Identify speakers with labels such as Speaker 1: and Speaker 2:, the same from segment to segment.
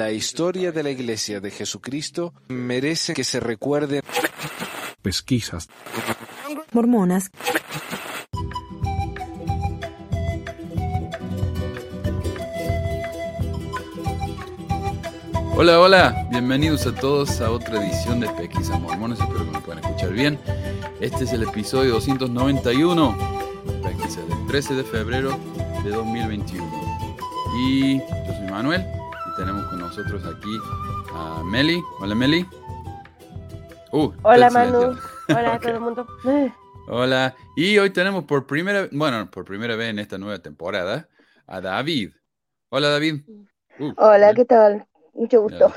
Speaker 1: La historia de la Iglesia de Jesucristo merece que se recuerde.
Speaker 2: Pesquisas.
Speaker 3: Mormonas.
Speaker 4: Hola, hola, bienvenidos a todos a otra edición de Pesquisas Mormonas, espero que me puedan escuchar bien. Este es el episodio 291, Pesquisa del 13 de febrero de 2021. Y yo soy Manuel nosotros aquí a Meli. Hola Meli.
Speaker 5: Uh, Hola Manu. Hola todo el mundo.
Speaker 4: Hola. Y hoy tenemos por primera, bueno, por primera vez en esta nueva temporada a David. Hola David.
Speaker 5: Uh, Hola, ¿qué tal? Mucho gusto.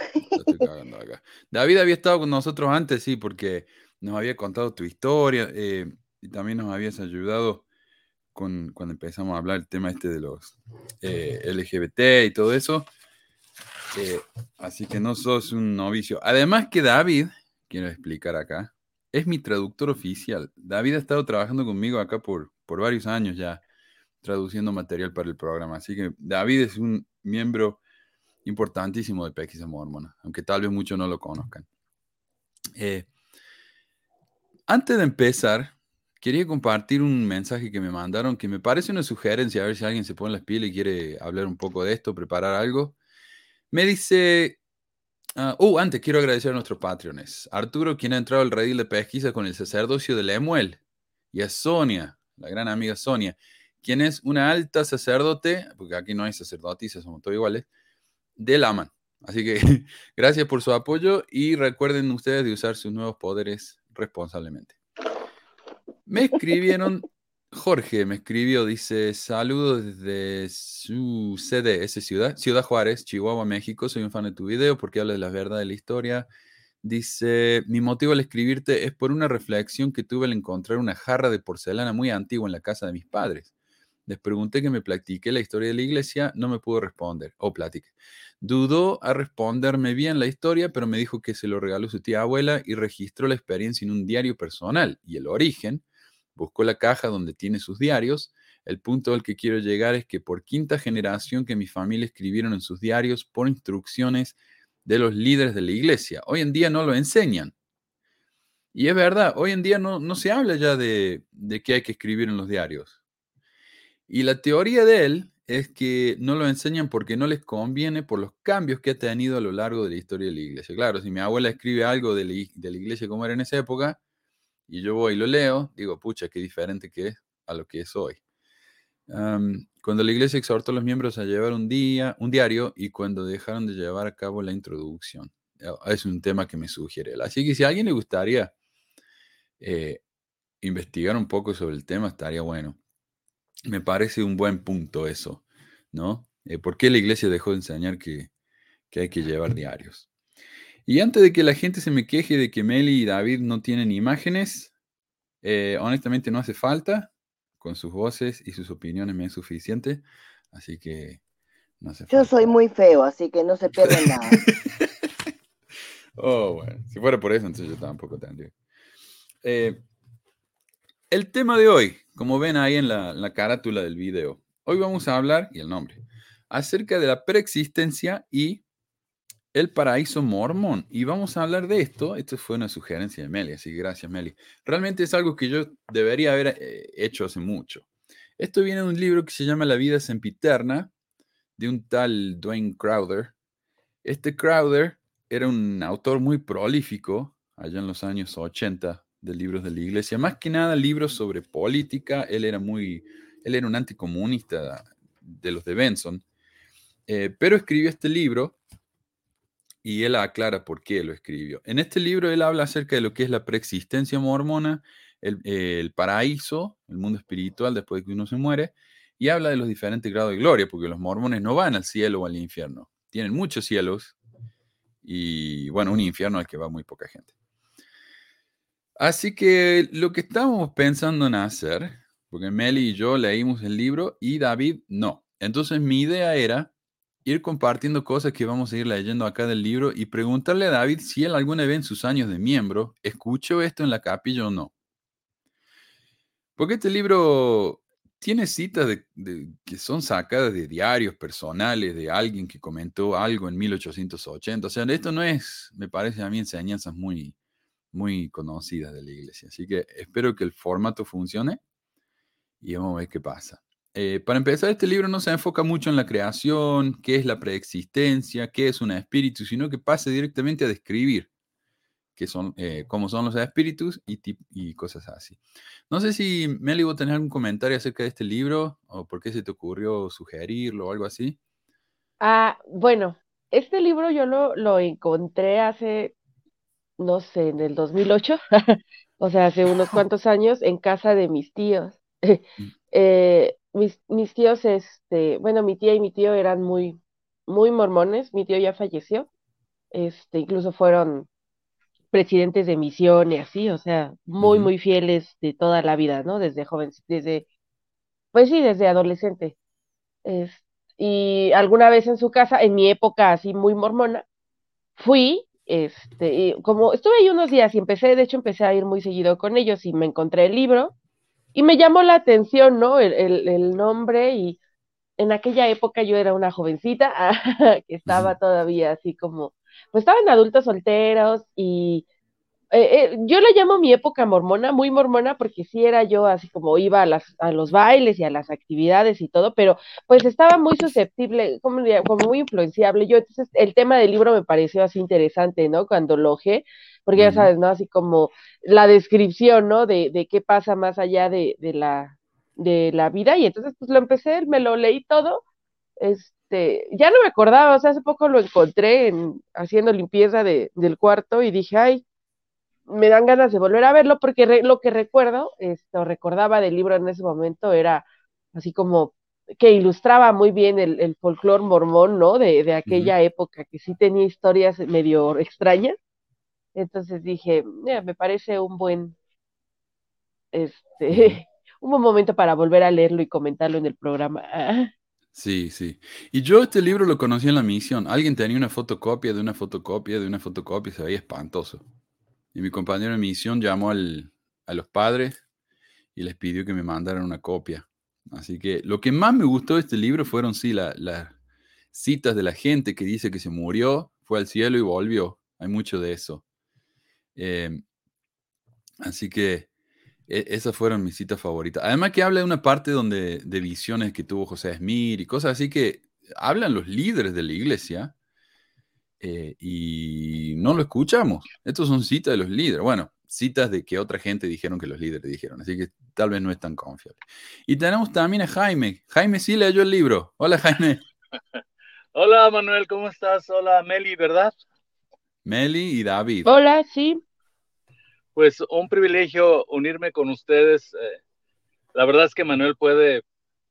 Speaker 4: David había estado con nosotros antes, sí, porque nos había contado tu historia eh, y también nos habías ayudado con, cuando empezamos a hablar el tema este de los eh, LGBT y todo eso. Eh, así que no sos un novicio. Además que David, quiero explicar acá, es mi traductor oficial. David ha estado trabajando conmigo acá por, por varios años ya, traduciendo material para el programa. Así que David es un miembro importantísimo de Pesquisa Mormona, aunque tal vez muchos no lo conozcan. Eh, antes de empezar, quería compartir un mensaje que me mandaron que me parece una sugerencia, a ver si alguien se pone las pilas y quiere hablar un poco de esto, preparar algo. Me dice, uh, antes quiero agradecer a nuestros patrones. Arturo, quien ha entrado al redil de pesquisa con el sacerdocio de Lemuel, y a Sonia, la gran amiga Sonia, quien es una alta sacerdote, porque aquí no hay sacerdotisas, somos todos iguales, del AMAN. Así que gracias por su apoyo y recuerden ustedes de usar sus nuevos poderes responsablemente. Me escribieron, Jorge me escribió, dice, saludos desde su sede, esa ciudad, Ciudad Juárez, Chihuahua, México. Soy un fan de tu video porque habla de la verdad de la historia. Dice, mi motivo al escribirte es por una reflexión que tuve al encontrar una jarra de porcelana muy antigua en la casa de mis padres. Les pregunté que me platique la historia de la iglesia, no me pudo responder, o platique. Dudó a responderme bien la historia, pero me dijo que se lo regaló su tía abuela y registró la experiencia en un diario personal. Y el origen, buscó la caja donde tiene sus diarios. El punto al que quiero llegar es que por quinta generación que mi familia escribieron en sus diarios por instrucciones de los líderes de la iglesia. Hoy en día no lo enseñan. Y es verdad, hoy en día no, no se habla ya de, de qué hay que escribir en los diarios. Y la teoría de él es que no lo enseñan porque no les conviene por los cambios que ha tenido a lo largo de la historia de la iglesia. Claro, si mi abuela escribe algo de la, de la iglesia como era en esa época, y yo voy y lo leo, digo, pucha, qué diferente que es a lo que es hoy. cuando la iglesia exhortó a los miembros a llevar un día, un diario, y cuando dejaron de llevar a cabo la introducción. Es un tema que me sugiere. Así que si a alguien le gustaría eh, investigar un poco sobre el tema, estaría bueno. Me parece un buen punto eso, ¿no? Eh, ¿Por qué la iglesia dejó de enseñar que, hay que llevar diarios? Y antes de que la gente se me queje de que Meli y David no tienen imágenes, eh, honestamente no hace falta. Con sus voces y sus opiniones me es suficiente. Así que no hace
Speaker 5: Yo soy muy feo, así que no se pierden nada.
Speaker 4: oh, bueno. Si fuera por eso, entonces yo tampoco tendría. Eh, el tema de hoy, como ven ahí en la, la carátula del video, hoy vamos a hablar, y el nombre, acerca de la preexistencia y el paraíso mormón. Y vamos a hablar de esto. Esto fue una sugerencia de Meli, así que gracias, Meli. Realmente es algo que yo debería haber eh, hecho hace mucho. Esto viene de un libro que se llama La vida sempiterna, de un tal Dwayne Crowder. Este Crowder era un autor muy prolífico allá en los años 80 de libros de la iglesia. Más que nada libros sobre política. Él era muy, él era un anticomunista de los de Benson. Eh, pero escribió este libro y él aclara por qué lo escribió. En este libro él habla acerca de lo que es la preexistencia mormona, el, paraíso, el mundo espiritual después de que uno se muere, y habla de los diferentes grados de gloria, porque los mormones no van al cielo o al infierno. Tienen muchos cielos y, bueno, un infierno al que va muy poca gente. Así que lo que estábamos pensando en hacer, porque Meli y yo leímos el libro y David no. Entonces mi idea era ir compartiendo cosas que vamos a ir leyendo acá del libro y preguntarle a David si él alguna vez en sus años de miembro escuchó esto en la capilla o no. Porque este libro tiene citas que son sacadas de diarios personales de alguien que comentó algo en 1880. O sea, esto no es, me parece a mí, enseñanzas muy, muy conocidas de la iglesia. Así que espero que el formato funcione y vamos a ver qué pasa. Eh, para empezar, este libro no se enfoca mucho en la creación, qué es la preexistencia, qué es un espíritu, sino que pase directamente a describir qué son, eh, cómo son los espíritus y, y, cosas así. No sé si Meli, vos tenés algún comentario acerca de este libro o por qué se te ocurrió sugerirlo o algo así.
Speaker 5: Ah, bueno, este libro yo lo, lo encontré hace, no sé, en el 2008, o sea, hace unos cuantos años, en casa de mis tíos. Mm. eh, mis, mis tíos, este, bueno, mi tía y mi tío eran muy, muy mormones, mi tío ya falleció, este, incluso fueron presidentes de misión y así, o sea, muy, muy fieles de toda la vida, ¿no? Desde joven, desde, pues sí, desde adolescente. Es, y alguna vez en su casa, en mi época así muy mormona, fui, este, y como estuve ahí unos días y empecé, de hecho empecé a ir muy seguido con ellos y me encontré el libro y me llamó la atención, ¿no? El, el, nombre y en aquella época yo era una jovencita que estaba todavía así como, pues estaban adultos solteros y eh, eh, yo la llamo mi época mormona, muy mormona, porque sí era yo así como iba a, las, a los bailes y a las actividades y todo, pero pues estaba muy susceptible, como, como muy influenciable. Yo, entonces, el tema del libro me pareció así interesante, ¿no? Cuando lo porque ya sabes, ¿no? Así como la descripción, ¿no? De, de qué pasa más allá de, de, la, de la vida. Y entonces, pues lo empecé, me lo leí todo. Este, ya no me acordaba, o sea, hace poco lo encontré en, haciendo limpieza de, del cuarto y dije, ay, me dan ganas de volver a verlo porque lo que recuerdo, esto recordaba del libro en ese momento, era así como que ilustraba muy bien el, el folclore mormón, ¿no? De, de aquella época, que sí tenía historias medio extrañas. Entonces dije, me parece un buen, este, un buen momento para volver a leerlo y comentarlo en el programa.
Speaker 4: Sí, sí. Y yo este libro lo conocí en la misión. Alguien tenía una fotocopia de una fotocopia de una fotocopia, se veía espantoso. Y mi compañero de misión llamó al, a los padres y les pidió que me mandaran una copia. Así que lo que más me gustó de este libro fueron, sí, las citas de la gente que dice que se murió, fue al cielo y volvió. Hay mucho de eso. Em, así que e, esas fueron mis citas favoritas. Además que habla de una parte donde, de visiones que tuvo José Smith y cosas así que hablan los líderes de la iglesia eh, y no lo escuchamos. Estos son citas de los líderes. Bueno, citas de que otra gente dijeron que los líderes dijeron, así que tal vez no es tan confiable. Y tenemos también a Jaime. Jaime sí leyó el libro. Hola Jaime.
Speaker 6: Hola Manuel, ¿cómo estás? Hola Meli, ¿verdad?
Speaker 4: Meli y David.
Speaker 5: Hola, sí.
Speaker 6: Pues un privilegio unirme con ustedes. Eh, la verdad es que Manuel puede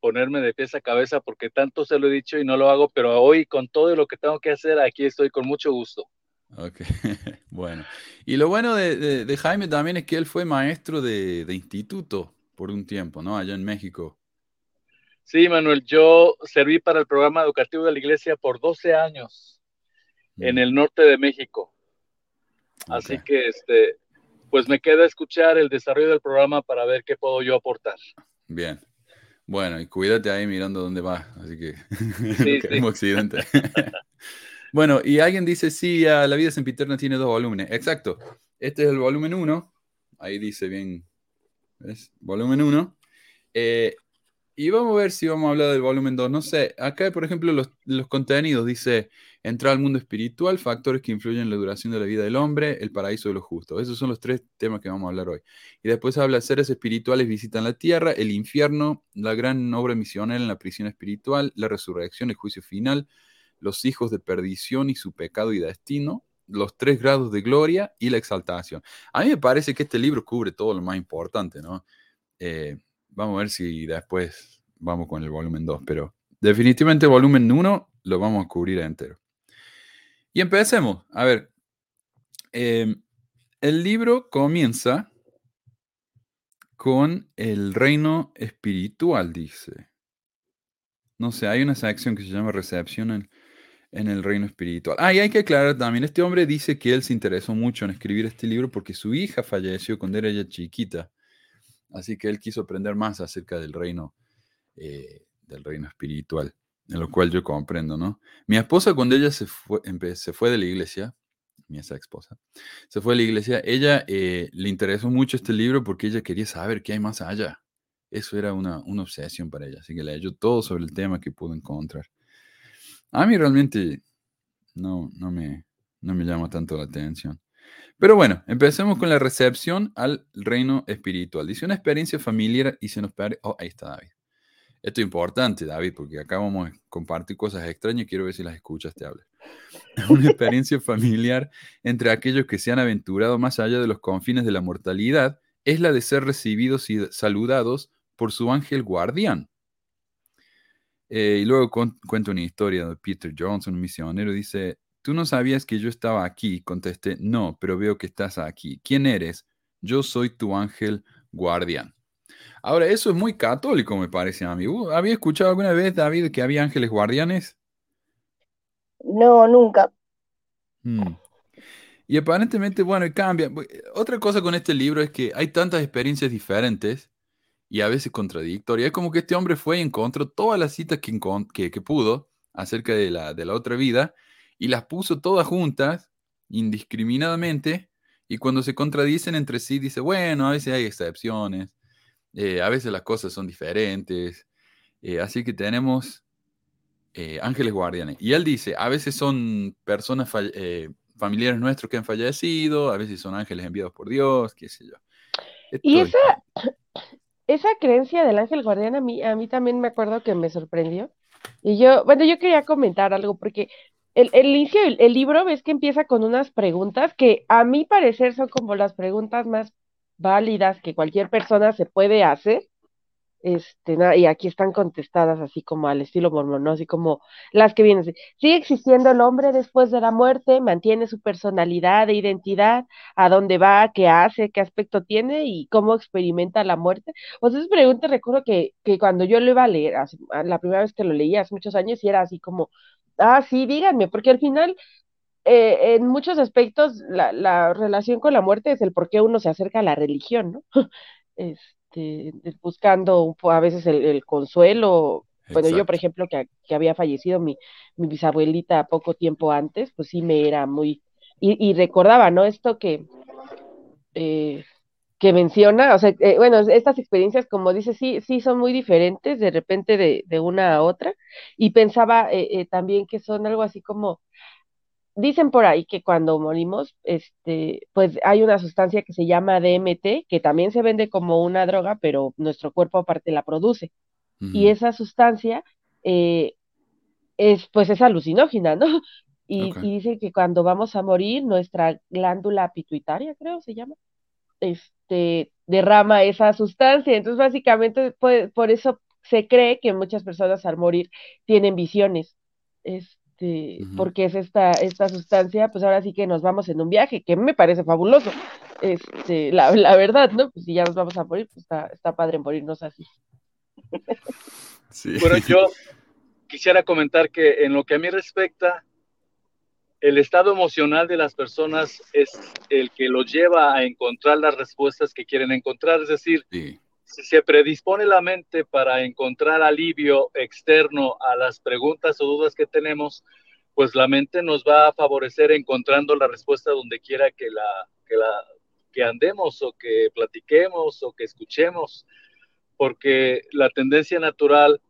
Speaker 6: ponerme de pies a cabeza porque tanto se lo he dicho y no lo hago, pero hoy con todo lo que tengo que hacer, aquí estoy con mucho gusto.
Speaker 4: Ok, bueno. Y lo bueno de, Jaime también es que él fue maestro de, instituto por un tiempo, ¿no? Allá en México.
Speaker 6: Sí, Manuel, yo serví para el programa educativo de la iglesia por 12 años en mm. el norte de México. Así que, este, pues me queda escuchar el desarrollo del programa para ver qué puedo yo aportar.
Speaker 4: Bien. Bueno, y cuídate ahí mirando dónde vas, así que sí, accidente. bueno, y alguien dice, sí, La vida sempiterna tiene dos volúmenes. Exacto. Este es el volumen 1. Ahí dice bien, ¿ves? Volumen 1. Eh, y vamos a ver si vamos a hablar del volumen 2. No sé, acá, por ejemplo, los, los contenidos dice Entrar al mundo espiritual, factores que influyen en la duración de la vida del hombre, el paraíso de los justos. Esos son los tres temas que vamos a hablar hoy. Y después habla seres espirituales visitan la tierra, el infierno, la gran obra misionera en la prisión espiritual, la resurrección, el juicio final, los hijos de perdición y su pecado y destino, los tres grados de gloria y la exaltación. A mí me parece que este libro cubre todo lo más importante, ¿no? Eh, vamos a ver si después vamos con el volumen 2, pero definitivamente volumen 1 lo vamos a cubrir entero. Y empecemos. A ver, em, el libro comienza con el reino espiritual, dice. No sé, hay una sección que se llama recepción en, en, el reino espiritual. Ah, y hay que aclarar también, este hombre dice que él se interesó mucho en escribir este libro porque su hija falleció cuando era ella chiquita. Así que él quiso aprender más acerca del reino eh, del reino espiritual, en lo cual yo comprendo, ¿no? Mi esposa cuando ella se fue, se fue de la iglesia, mi esa esposa, se fue de la iglesia, ella eh, le interesó mucho este libro porque ella quería saber qué hay más allá. Eso era una, una obsesión para ella, así que leyó todo sobre el tema que pudo encontrar. A mí realmente no, no, me, no me llama tanto la atención. Pero bueno, empecemos con la recepción al reino espiritual. Dice una experiencia familiar y se nos parece... Oh, ahí está David. Esto es importante, David, porque acá vamos a compartir cosas extrañas y quiero ver si las escuchas, te hablas. Una experiencia familiar entre aquellos que se han aventurado más allá de los confines de la mortalidad es la de ser recibidos y saludados por su ángel guardián. Eh, y luego cuenta una historia de Peter Johnson, un misionero, dice, tú no sabías que yo estaba aquí. Contesté, no, pero veo que estás aquí. ¿Quién eres? Yo soy tu ángel guardián. Ahora, eso es muy católico, me parece a mí. Uh, ¿Había escuchado alguna vez, David, que había ángeles guardianes?
Speaker 7: No, nunca.
Speaker 4: Hmm. Y aparentemente, bueno, cambia. Otra cosa con este libro es que hay tantas experiencias diferentes y a veces contradictorias. Es como que este hombre fue y encontró todas las citas que, que, pudo acerca de la, de la otra vida y las puso todas juntas, indiscriminadamente, y cuando se contradicen entre sí, dice, bueno, a veces hay excepciones, eh, a veces las cosas son diferentes, eh, así que tenemos eh, ángeles guardianes. Y él dice, a veces son personas familiares nuestros que han fallecido, a veces son ángeles enviados por Dios, qué sé yo.
Speaker 5: y esa, esa creencia del ángel guardián a mí, a mí también me acuerdo que me sorprendió. Y yo, bueno, yo quería comentar algo porque el, el inicio el libro ves que empieza con unas preguntas que a mi parecer son como las preguntas más válidas que cualquier persona se puede hacer. Este, y aquí están contestadas así como al estilo mormón, Así como las que vienen. Sigue existiendo el hombre después de la muerte, mantiene su personalidad e identidad, a dónde va, qué hace, qué aspecto tiene y cómo experimenta la muerte. O sea, esas preguntas recuerdo que, que cuando yo lo iba a leer, la primera vez que lo leí hace muchos años, y era así como, Ah, sí, díganme, porque al final, eh, en muchos aspectos, la, la, relación con la muerte es el por qué uno se acerca a la religión, ¿no? buscando a veces el, consuelo. Bueno, yo, por ejemplo, que, que había fallecido mi, mi, bisabuelita poco tiempo antes, pues sí me era muy... Y, y recordaba, ¿no? Esto que... Eh, que menciona, o sea, eh, bueno, estas experiencias, como dice, sí, sí son muy diferentes de repente de, de una a otra, y pensaba eh, eh, también que son algo así como, dicen por ahí que cuando morimos, este, pues hay una sustancia que se llama DMT, que también se vende como una droga, pero nuestro cuerpo aparte la produce, y esa sustancia es, pues es alucinógena, ¿no? Y, y dice que cuando vamos a morir, nuestra glándula pituitaria, creo se llama, este, derrama esa sustancia. Entonces, básicamente, pues, por eso se cree que muchas personas al morir tienen visiones, este, porque es esta, esta sustancia, pues ahora sí que nos vamos en un viaje, que me parece fabuloso, este, la, la verdad, ¿no? Pues si ya nos vamos a morir, pues está, está padre morirnos así.
Speaker 6: Bueno, yo quisiera comentar que en lo que a mí respecta, el estado emocional de las personas es el que los lleva a encontrar las respuestas que quieren encontrar. Es decir, si se predispone la mente para encontrar alivio externo a las preguntas o dudas que tenemos, pues la mente nos va a favorecer encontrando la respuesta donde quiera que la, que andemos o que platiquemos o que escuchemos, porque la tendencia natural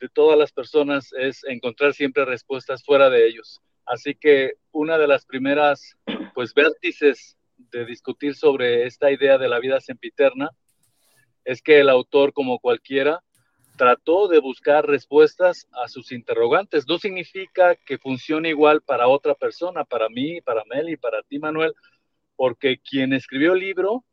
Speaker 6: de todas las personas es encontrar siempre respuestas fuera de ellos. Así que una de las primeras, pues, vértices de discutir sobre esta idea de la vida sempiterna es que el autor, como cualquiera, trató de buscar respuestas a sus interrogantes. No significa que funcione igual para otra persona, para mí, para Meli, para ti, Manuel, porque quien escribió el libro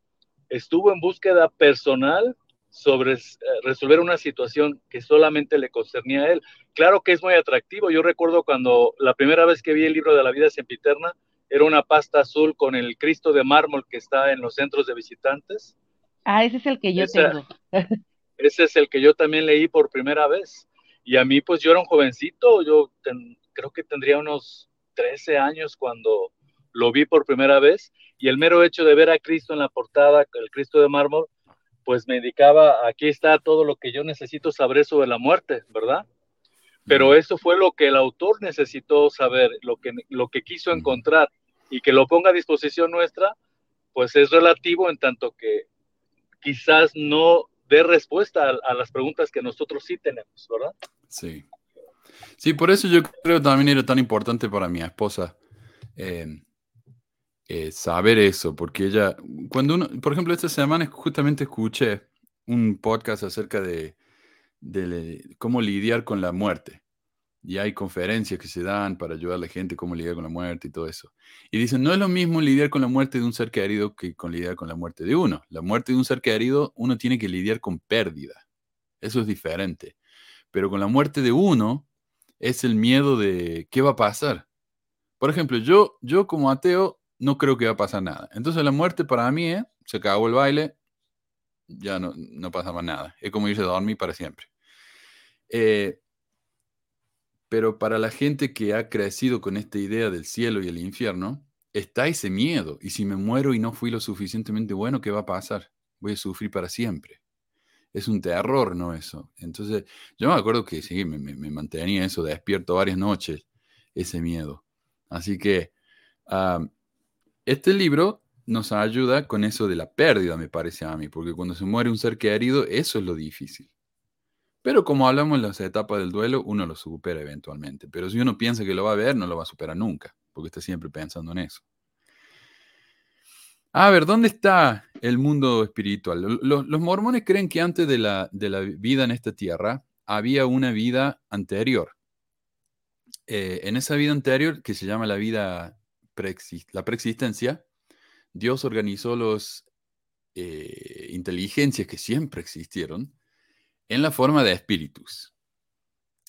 Speaker 6: estuvo en búsqueda personal sobre eh, resolver una situación que solamente le concernía a él. Claro que es muy atractivo. Yo recuerdo cuando la primera vez que vi el libro de la vida sempiterna, era una pasta azul con el Cristo de mármol que está en los centros de visitantes.
Speaker 5: Ah, ese es el que yo tengo.
Speaker 6: ese es el que yo también leí por primera vez. Y a mí, pues yo era un jovencito, yo creo que tendría unos 13 años cuando lo vi por primera vez. Y el mero hecho de ver a Cristo en la portada, el Cristo de mármol, pues me indicaba, aquí está todo lo que yo necesito saber sobre la muerte, ¿verdad? Pero eso fue lo que el autor necesitó saber, lo que, lo que quiso encontrar y que lo ponga a disposición nuestra, pues es relativo en tanto que quizás no dé respuesta a, las preguntas que nosotros sí tenemos, ¿verdad?
Speaker 4: Sí. Sí, por eso yo creo que también era tan importante para mi esposa eh, eh, saber eso, porque ella, cuando uno, por ejemplo, esta semana justamente escuché un podcast acerca de, de cómo lidiar con la muerte y hay conferencias que se dan para ayudar a la gente cómo lidiar con la muerte y todo eso. Y dicen, no es lo mismo lidiar con la muerte de un ser querido que con lidiar con la muerte de uno. La muerte de un ser querido, uno tiene que lidiar con pérdida. Eso es diferente. Pero con la muerte de uno es el miedo de qué va a pasar. Por ejemplo, yo, yo como ateo no creo que va a pasar nada. Entonces la muerte para mí es, se acabó el baile, ya no, no pasa más nada. Es como irse a dormir para siempre. Eh, pero para la gente que ha crecido con esta idea del cielo y el infierno, está ese miedo. Y si me muero y no fui lo suficientemente bueno, ¿qué va a pasar? Voy a sufrir para siempre. Es un terror, ¿no? Eso. Entonces, yo me acuerdo que sí, me, mantenía eso despierto varias noches, ese miedo. Así que ah, este libro nos ayuda con eso de la pérdida, me parece a mí, porque cuando se muere un ser querido, eso es lo difícil. Pero como hablamos en las etapas del duelo, uno lo supera eventualmente. Pero si uno piensa que lo va a ver, no lo va a superar nunca, porque está siempre pensando en eso. A ver, ¿dónde está el mundo espiritual? Los, mormones creen que antes de la, de la, vida en esta tierra había una vida anterior. Eh, en esa vida anterior, que se llama la vida la preexistencia, Dios organizó las eh, inteligencias que siempre existieron en la forma de espíritus.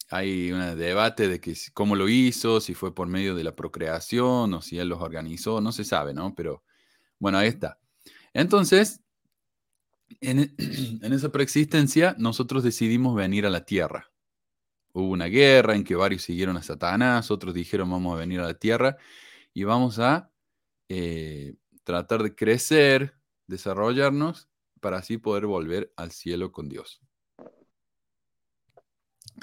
Speaker 4: Hay un debate de que cómo lo hizo, si fue por medio de la procreación o si él los organizó, no se sabe, ¿no? Pero bueno, ahí está. Entonces, en, en esa preexistencia, nosotros decidimos venir a la tierra. Hubo una guerra en que varios siguieron a Satanás, otros dijeron vamos a venir a la tierra y vamos a eh, tratar de crecer, desarrollarnos para así poder volver al cielo con Dios.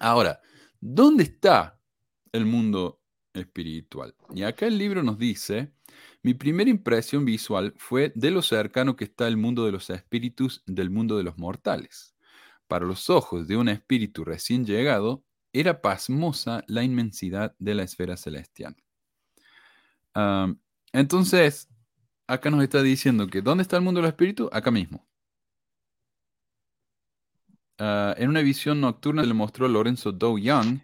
Speaker 4: Ahora, ¿dónde está el mundo espiritual? Y acá el libro nos dice, mi primera impresión visual fue de lo cercano que está el mundo de los espíritus del mundo de los mortales. Para los ojos de un espíritu recién llegado, era pasmosa la inmensidad de la esfera celestial. entonces, acá nos está diciendo que ¿dónde está el mundo de los espíritus? Acá mismo. Ah, en una visión nocturna le mostró a Lorenzo Dow Young,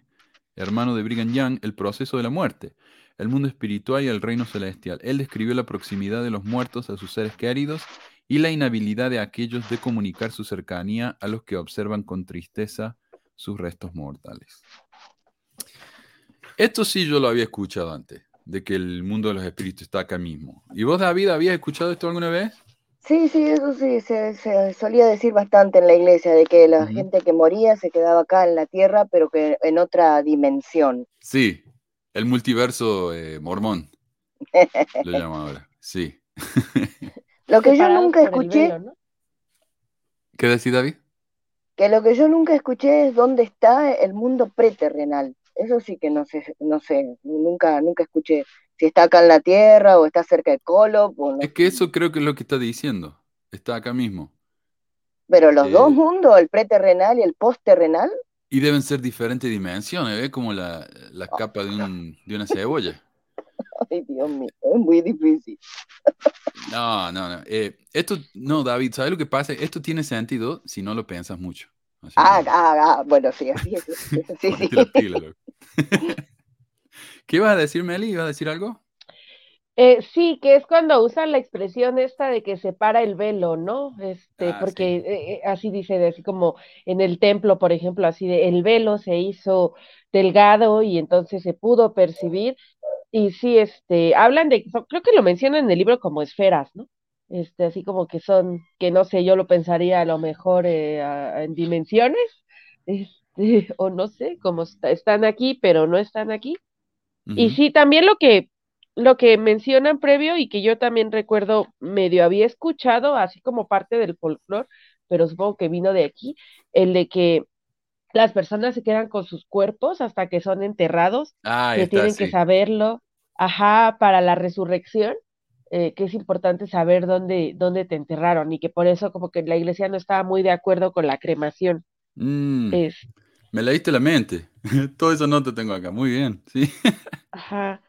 Speaker 4: hermano de Brigham Young, el proceso de la muerte, el mundo espiritual y el reino celestial. Él describió la proximidad de los muertos a sus seres queridos y la inhabilidad de aquellos de comunicar su cercanía a los que observan con tristeza sus restos mortales. Esto sí yo lo había escuchado antes, de que el mundo de los espíritus está acá mismo. ¿Y vos, David, habías escuchado esto alguna vez?
Speaker 7: Sí, sí, eso sí, se, solía decir bastante en la iglesia, de que la gente que moría se quedaba acá en la tierra, pero que en otra dimensión.
Speaker 4: Sí, el multiverso eh, mormón, lo llaman ahora, sí.
Speaker 7: lo que yo nunca escuché...
Speaker 4: ¿Qué decís, David?
Speaker 7: Que lo que yo nunca escuché es dónde está el mundo preterrenal. Eso sí que no sé, no sé, nunca, nunca escuché si está acá en la Tierra o está cerca de Colo.
Speaker 4: Es que eso creo que es lo que está diciendo. Está acá mismo.
Speaker 7: Pero los dos eh, mundos, el preterrenal y el postterrenal.
Speaker 4: Y deben ser diferentes dimensiones, ¿ves? Como la, la oh, capa de, un, de una cebolla.
Speaker 7: Ay, Dios mío, es muy difícil.
Speaker 4: No, no, no. Eh, esto, no, David, ¿sabes lo que pasa? Esto tiene sentido si no lo piensas mucho.
Speaker 7: ah, ah, ah, bueno, sí, así es. sí, sí.
Speaker 4: ¿Qué ibas a decir, Meli? ¿Ibas a decir algo?
Speaker 5: Eh, sí, que es cuando usan la expresión esta de que se para el velo, ¿no? Este, ah, porque eh, eh, así dice, así como en el templo, por ejemplo, así de el velo se hizo delgado y entonces se pudo percibir. Y sí, este, hablan de, creo que lo mencionan en el libro como esferas, ¿no? Este, así como que son, que no sé, yo lo pensaría a lo mejor en dimensiones, este, o no sé, como están aquí, pero no están aquí. Y sí, también lo que, lo que mencionan previo y que yo también recuerdo medio había escuchado, así como parte del folclore, pero supongo que vino de aquí, el de que las personas se quedan con sus cuerpos hasta que son enterrados,
Speaker 4: Ah,
Speaker 5: que
Speaker 4: está,
Speaker 5: tienen que saberlo, ajá, para la resurrección, eh, que es importante saber dónde, dónde te enterraron y que por eso como que la iglesia no estaba muy de acuerdo con la cremación.
Speaker 4: Mm,
Speaker 5: Es,
Speaker 4: me leíste la mente. Todo eso no te tengo acá. Muy bien, sí.
Speaker 5: ajá,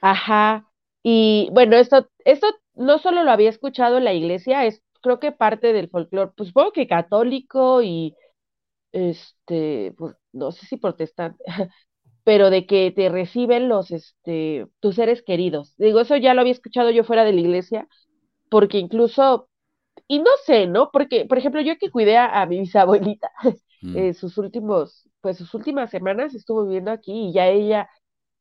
Speaker 5: ajá. Y bueno, esto, esto no solo lo había escuchado en la iglesia, es creo que parte del folclore, pues supongo que católico y este, pues no sé si protestante, pero de que te reciben los, este, tus seres queridos. Digo, eso ya lo había escuchado yo fuera de la iglesia, porque incluso, y no sé, ¿no? Porque, por ejemplo, yo que cuidé a, a mi bisabuelita,
Speaker 4: Mm,
Speaker 5: eh, sus últimos, pues sus últimas semanas estuvo viviendo aquí y ya ella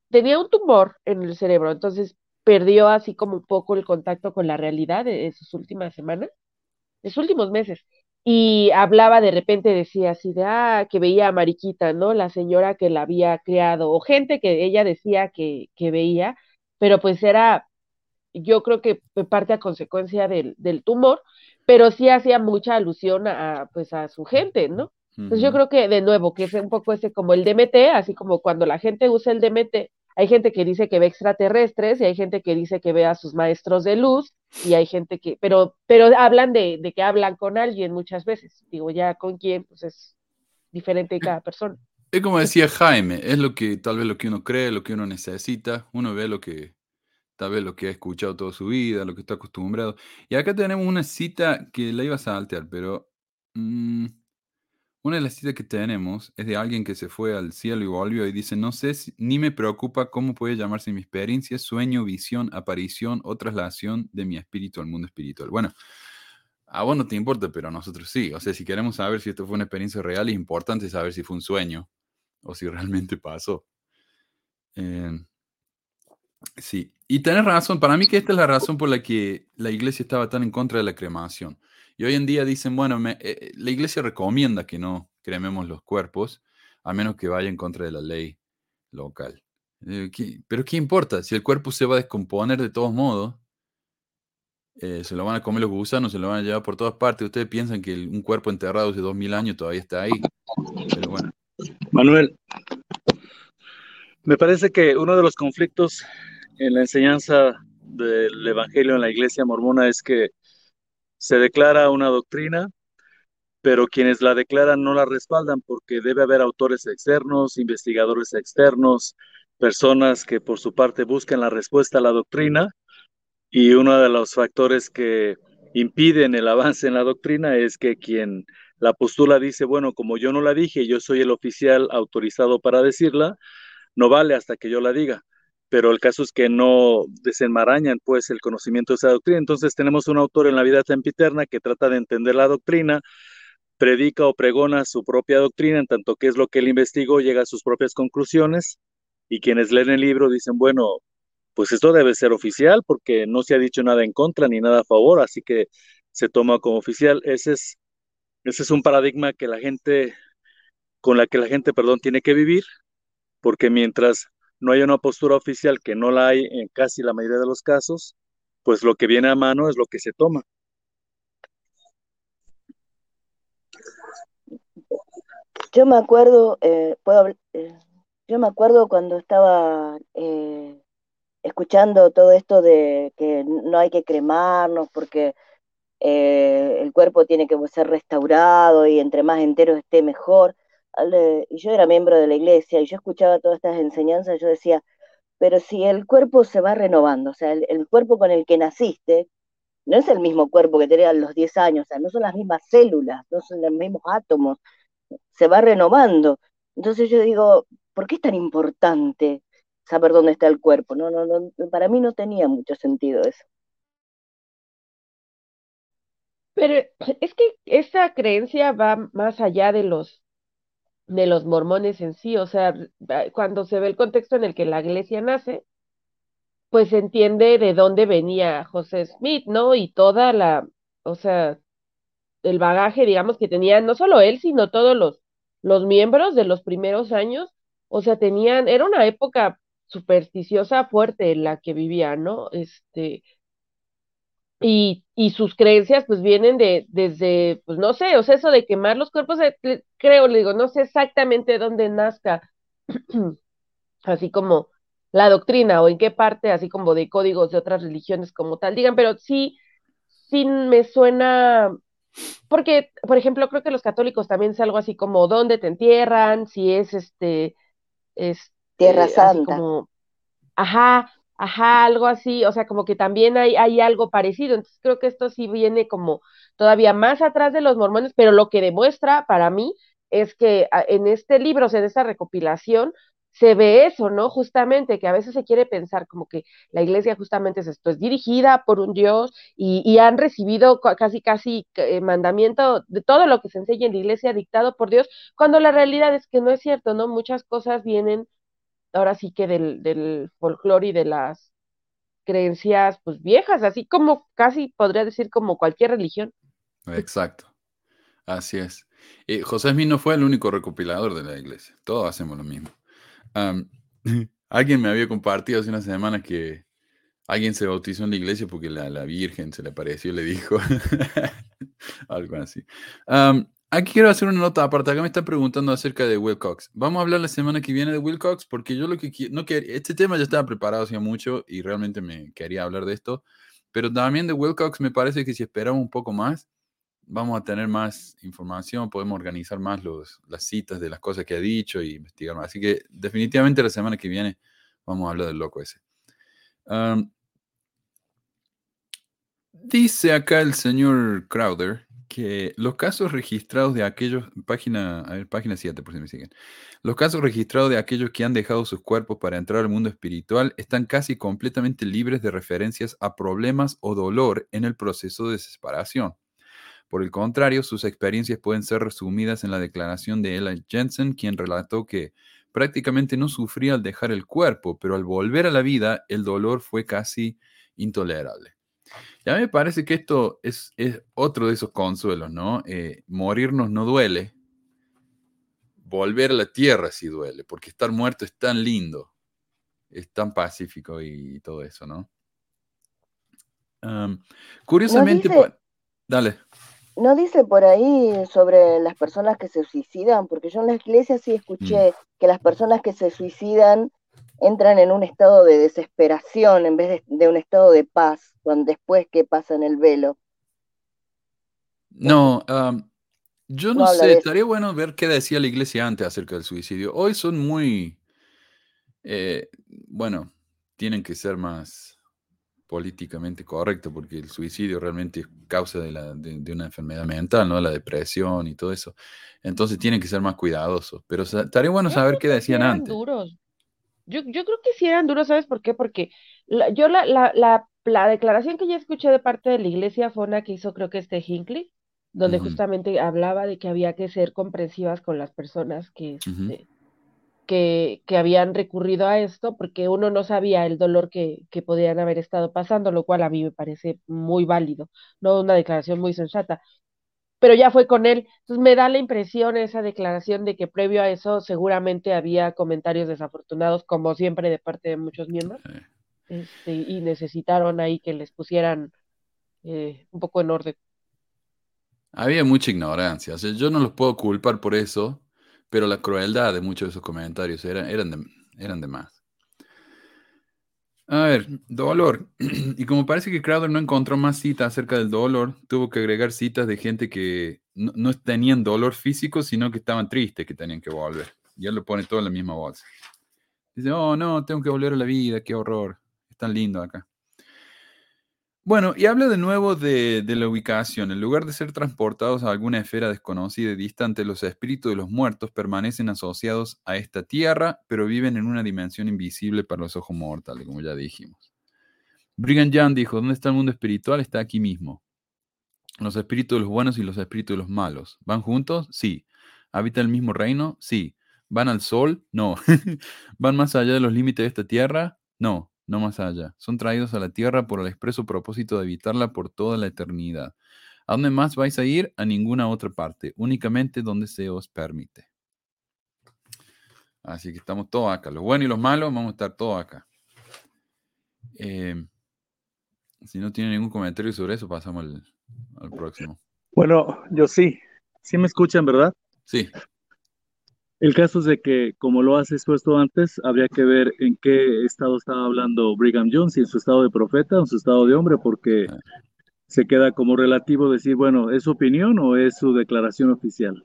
Speaker 5: tenía un tumor en el cerebro, entonces perdió así como un poco el contacto con la realidad de, sus últimas semanas, de sus últimos meses. Y hablaba de repente, decía así de, ah, que veía a Mariquita, ¿no? La señora que la había criado, o gente que ella decía que, que veía, pero pues era, yo creo que parte a consecuencia del, del tumor, pero sí hacía mucha alusión a, pues a su gente, ¿no? Entonces yo creo que de nuevo, que es un poco ese como el DMT, así como cuando la gente usa el DMT, hay gente que dice que ve extraterrestres y hay gente que dice que ve a sus maestros de luz y hay gente que, pero, pero hablan de, de que hablan con alguien muchas veces. Digo, ya con quién, pues es diferente cada persona.
Speaker 4: Es como decía Jaime, es lo que tal vez lo que uno cree, lo que uno necesita, uno ve lo que tal vez lo que ha escuchado toda su vida, lo que está acostumbrado. Y acá tenemos una cita que la iba a saltear, pero mm, una de las citas que tenemos es de alguien que se fue al cielo y volvió y dice, no sé, ni me preocupa cómo puede llamarse mi experiencia, sueño, visión, aparición o traslación de mi espíritu al mundo espiritual. Bueno, a vos no te importa, pero a nosotros sí. O sea, si queremos saber si esto fue una experiencia real, es importante saber si fue un sueño o si realmente pasó. Eh, sí, y tenés razón, para mí que esta es la razón por la que la iglesia estaba tan en contra de la cremación. Y hoy en día dicen, bueno, me- eh, la iglesia recomienda que no crememos los cuerpos, a menos que vaya en contra de la ley local. Eh, ¿qué- pero ¿qué importa? Si el cuerpo se va a descomponer de todos modos, eh, se lo van a comer los gusanos, se lo van a llevar por todas partes. Ustedes piensan que un cuerpo enterrado hace dos mil años todavía está ahí. Pero bueno,
Speaker 6: Manuel, me parece que uno de los conflictos en la enseñanza del Evangelio en la iglesia mormona es que se declara una doctrina, pero quienes la declaran no la respaldan porque debe haber autores externos, investigadores externos, personas que por su parte buscan la respuesta a la doctrina y uno de los factores que impiden el avance en la doctrina es que quien la postula dice, bueno, como yo no la dije, yo soy el oficial autorizado para decirla, no vale hasta que yo la diga. Pero el caso es que no desenmarañan pues el conocimiento de esa doctrina. Entonces tenemos un autor en la vida sempiterna que trata de entender la doctrina, predica o pregona su propia doctrina, en tanto que es lo que él investigó, llega a sus propias conclusiones, y quienes leen el libro dicen, bueno, pues esto debe ser oficial porque no se ha dicho nada en contra ni nada a favor, así que se toma como oficial. Ese es, ese es un paradigma que la gente, con la que la gente, perdón, tiene que vivir, porque mientras no haya una postura oficial, que no la hay en casi la mayoría de los casos, pues lo que viene a mano es lo que se toma.
Speaker 7: Yo me acuerdo, eh, puedo eh, yo me acuerdo cuando estaba eh, escuchando todo esto de que no hay que cremarnos porque eh, el cuerpo tiene que ser restaurado y entre más entero esté mejor. Y yo era miembro de la iglesia y yo escuchaba todas estas enseñanzas, yo decía, pero si el cuerpo se va renovando, o sea, el, cuerpo con el que naciste no es el mismo cuerpo que tenías a los 10 años, o sea, no son las mismas células, no son los mismos átomos, se va renovando. Entonces yo digo, ¿por qué es tan importante saber dónde está el cuerpo? No, no, para mí no tenía mucho sentido eso.
Speaker 5: Pero es que esa creencia va más allá de los de los mormones en sí, o sea, va- cuando se ve el contexto en el que la iglesia nace, pues se entiende de dónde venía José Smith, ¿no? Y toda la, o sea, el bagaje, digamos, que tenían no solo él, sino todos los, los miembros de los primeros años, o sea, tenían, era una época supersticiosa fuerte en la que vivían, ¿no? Este, y, y sus creencias pues vienen de, desde, pues no sé, o sea, eso de quemar los cuerpos, creo, le digo, no sé exactamente dónde nazca, así como la doctrina o en qué parte, así como de códigos de otras religiones como tal, digan, pero sí, sí me suena, porque, por ejemplo, creo que los católicos también es algo así como dónde te entierran, si es este, es
Speaker 7: Tierra
Speaker 5: así
Speaker 7: Santa.
Speaker 5: como Ajá, ajá, algo así, o sea, como que también hay, hay algo parecido, entonces creo que esto sí viene como todavía más atrás de los mormones, pero lo que demuestra para mí es que a- en este libro, o sea, en esta recopilación, se ve eso, ¿no? Justamente, que a veces se quiere pensar como que la iglesia justamente es esto, es dirigida por un Dios y, y han recibido ca- casi, casi eh, mandamiento de todo lo que se enseña en la iglesia dictado por Dios, cuando la realidad es que no es cierto, ¿no? Muchas cosas vienen ahora sí que del, del folclore y de las creencias pues viejas, así como casi podría decir como cualquier religión.
Speaker 4: Exacto. Así es. Y José Smith no fue el único recopilador de la iglesia. Todos hacemos lo mismo. Am, alguien me había compartido hace unas semanas que alguien se bautizó en la iglesia porque la, la Virgen se le apareció y le dijo algo así. Aquí quiero hacer una nota aparte. Acá me están preguntando acerca de Wilcox. Vamos a hablar la semana que viene de Wilcox porque yo lo que quiero, no quería, este tema ya estaba preparado hacía mucho y realmente me quería hablar de esto. Pero también de Wilcox me parece que si esperamos un poco más, vamos a tener más información, podemos organizar más los, las citas de las cosas que ha dicho y investigar más. Así que definitivamente la semana que viene vamos a hablar del loco ese. Dice acá el señor Crowder que los casos registrados de aquellos, página, a ver, página 7 por si me siguen, los casos registrados de aquellos que han dejado sus cuerpos para entrar al mundo espiritual están casi completamente libres de referencias a problemas o dolor en el proceso de separación. Por el contrario, sus experiencias pueden ser resumidas en la declaración de Ella Jensen, quien relató que prácticamente no sufría al dejar el cuerpo, pero al volver a la vida el dolor fue casi intolerable. Y a mí me parece que esto es, es otro de esos consuelos, ¿no? Eh, morirnos no duele, volver a la tierra sí duele, porque estar muerto es tan lindo, es tan pacífico y todo eso, ¿no? Um, curiosamente,
Speaker 7: dice-
Speaker 4: pa- dale.
Speaker 7: ¿No dice por ahí sobre las personas que se suicidan? Porque yo en la iglesia sí escuché que las personas que se suicidan entran en un estado de desesperación en vez de, de un estado de paz cuando después que pasan el velo.
Speaker 4: No, am, yo no, sé, estaría bueno ver qué decía la iglesia antes acerca del suicidio. Hoy son muy, eh, bueno, tienen que ser más políticamente correctos porque el suicidio realmente es causa de, la, de, de una enfermedad mental, ¿no? La depresión y todo eso. Entonces tienen que ser más cuidadosos. Pero estaría bueno saber qué decían antes.
Speaker 5: duros. Yo, yo creo que sí eran duros, ¿sabes por qué? Porque la- yo la, la, la, la declaración que ya escuché de parte de la iglesia fue una que hizo creo que este Hinckley, donde justamente hablaba de que había que ser comprensivas con las personas que, este, que, que habían recurrido a esto, porque uno no sabía el dolor que, que podían haber estado pasando, lo cual a mí me parece muy válido, no una declaración muy sensata. Pero ya fue con él. Entonces me da la impresión esa declaración de que previo a eso seguramente había comentarios desafortunados, como siempre, de parte de muchos miembros, este, y necesitaron ahí que les pusieran eh, un poco en orden.
Speaker 4: Había mucha ignorancia. O sea, yo no los puedo culpar por eso, pero la crueldad de muchos de esos comentarios eran, eran, de, eran de más. A ver, dolor. Y como parece que Crowder no encontró más citas acerca del dolor, tuvo que agregar citas de gente que no, no tenían dolor físico, sino que estaban tristes que tenían que volver. Y él lo pone todo en la misma bolsa. Dice, oh no, tengo que volver a la vida, qué horror. Es tan lindo acá. Bueno, y habla de nuevo de, la ubicación. En lugar de ser transportados a alguna esfera desconocida y distante, los espíritus de los muertos permanecen asociados a esta tierra, pero viven en una dimensión invisible para los ojos mortales, como ya dijimos. Brigham Young dijo, ¿dónde está el mundo espiritual? Está aquí mismo. Los espíritus de los buenos y los espíritus de los malos. ¿Van juntos? Sí. ¿Habitan el mismo reino? Sí. ¿Van al sol? No. ¿Van más allá de los límites de esta tierra? No, no más allá. Son traídos a la tierra por el expreso propósito de habitarla por toda la eternidad. ¿A dónde más vais a ir? A ninguna otra parte, únicamente donde se os permite. Así que estamos todos acá. Los buenos y los malos vamos a estar todos acá. Eh, Si no tiene ningún comentario sobre eso, pasamos al, al próximo.
Speaker 8: Bueno, yo sí. Sí me escuchan, ¿verdad?
Speaker 4: Sí.
Speaker 8: El caso es de que, como lo has expuesto antes, habría que ver en qué estado estaba hablando Brigham Young, si en su estado de profeta o en su estado de hombre, porque se queda como relativo decir, bueno, ¿es su opinión o es su declaración oficial?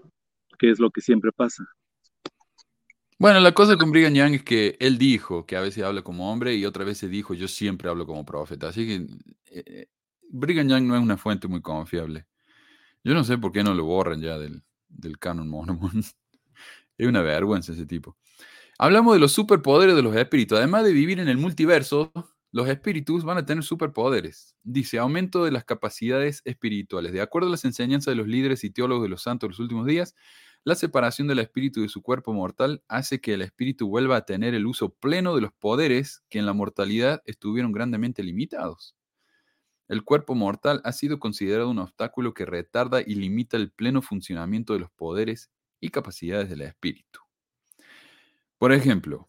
Speaker 8: Que es lo que siempre pasa.
Speaker 4: Bueno, la cosa con Brigham Young es que él dijo que a veces habla como hombre y otra vez se dijo yo siempre hablo como profeta. Así que eh, Brigham Young no es una fuente muy confiable. Yo no sé por qué no lo borran ya del, del canon mormon. es una vergüenza ese tipo. Hablamos de los superpoderes de los espíritus. Además de vivir en el multiverso, los espíritus van a tener superpoderes. Dice, aumento de las capacidades espirituales. De acuerdo a las enseñanzas de los líderes y teólogos de los santos de los últimos días, la separación del espíritu de su cuerpo mortal hace que el espíritu vuelva a tener el uso pleno de los poderes que en la mortalidad estuvieron grandemente limitados. El cuerpo mortal ha sido considerado un obstáculo que retarda y limita el pleno funcionamiento de los poderes y capacidades del espíritu. Por ejemplo,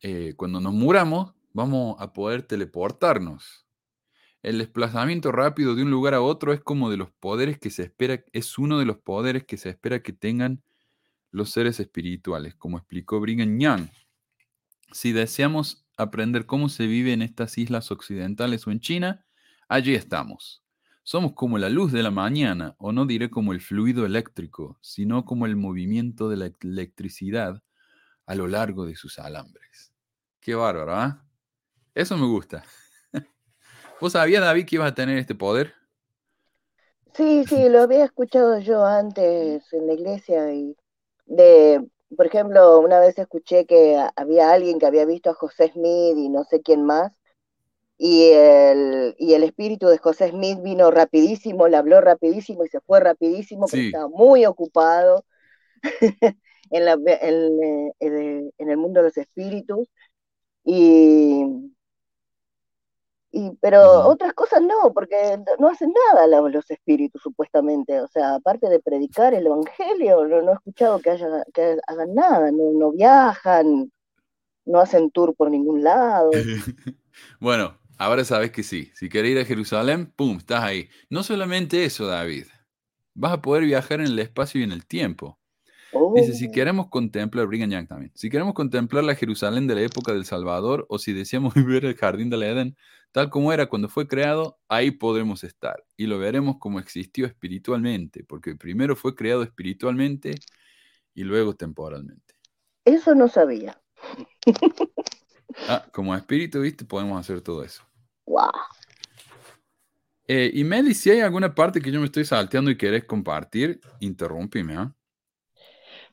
Speaker 4: eh, cuando nos muramos, vamos a poder teleportarnos. El desplazamiento rápido de un lugar a otro es como de los poderes que se espera, es uno de los poderes que se espera que tengan los seres espirituales, como explicó Brigham Young. Si deseamos aprender cómo se vive en estas islas occidentales o en China, allí estamos. Somos como la luz de la mañana, o no diré como el fluido eléctrico, sino como el movimiento de la electricidad a lo largo de sus alambres. Qué bárbaro, ¿ah? Eso me gusta. ¿Vos sabías, David, que ibas a tener este poder?
Speaker 7: Sí, sí, lo había escuchado yo antes en la iglesia y de, por ejemplo, una vez escuché que había alguien que había visto a José Smith y no sé quién más, y el, y el espíritu de José Smith vino rapidísimo, le habló rapidísimo y se fue rapidísimo porque estaba muy ocupado en, la, en, en, el mundo de los espíritus. Y, pero otras cosas no, porque no hacen nada los, espíritus supuestamente. O sea, aparte de predicar el evangelio, no, he escuchado que, haya, que hagan nada, no, no viajan, no hacen tour por ningún lado.
Speaker 4: bueno, ahora sabes que sí. Si querés ir a Jerusalén, ¡pum! Estás ahí. No solamente eso, David. Vas a poder viajar en el espacio y en el tiempo. Dice, si oh. queremos contemplar, Brigham Young también, si queremos contemplar la Jerusalén de la época del Salvador o si deseamos ver el jardín del Edén tal como era cuando fue creado, ahí podremos estar y lo veremos como existió espiritualmente, porque primero fue creado espiritualmente y luego temporalmente.
Speaker 7: Eso no sabía.
Speaker 4: Ah, como espíritu, viste, podemos hacer todo eso.
Speaker 7: Wow.
Speaker 4: Eh, y Meli, si hay alguna parte que yo me estoy salteando y querés compartir, interrúmpeme, ¿ah?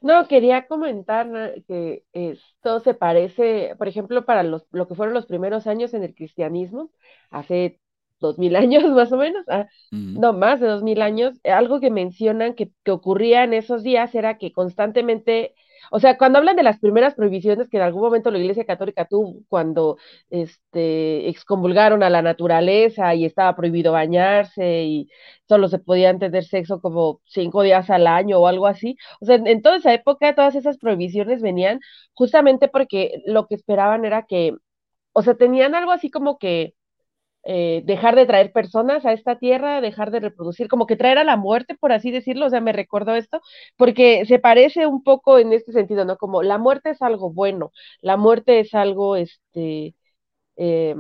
Speaker 5: No, quería comentar que esto se parece, por ejemplo, para los, lo que fueron los primeros años en el cristianismo, hace dos mil años más o menos, ah, no más de dos mil años, algo que mencionan que, que ocurría en esos días era que constantemente o sea, cuando hablan de las primeras prohibiciones que en algún momento la Iglesia Católica tuvo, cuando este, excomulgaron a la naturaleza y estaba prohibido bañarse y solo se podían tener sexo como cinco días al año o algo así. O sea, en toda esa época todas esas prohibiciones venían justamente porque lo que esperaban era que, o sea, tenían algo así como que eh, dejar de traer personas a esta tierra, dejar de reproducir, como que traer a la muerte, por así decirlo, o sea, me recuerdo esto, porque se parece un poco en este sentido, ¿no? Como la muerte es algo bueno, la muerte es algo, este, eh,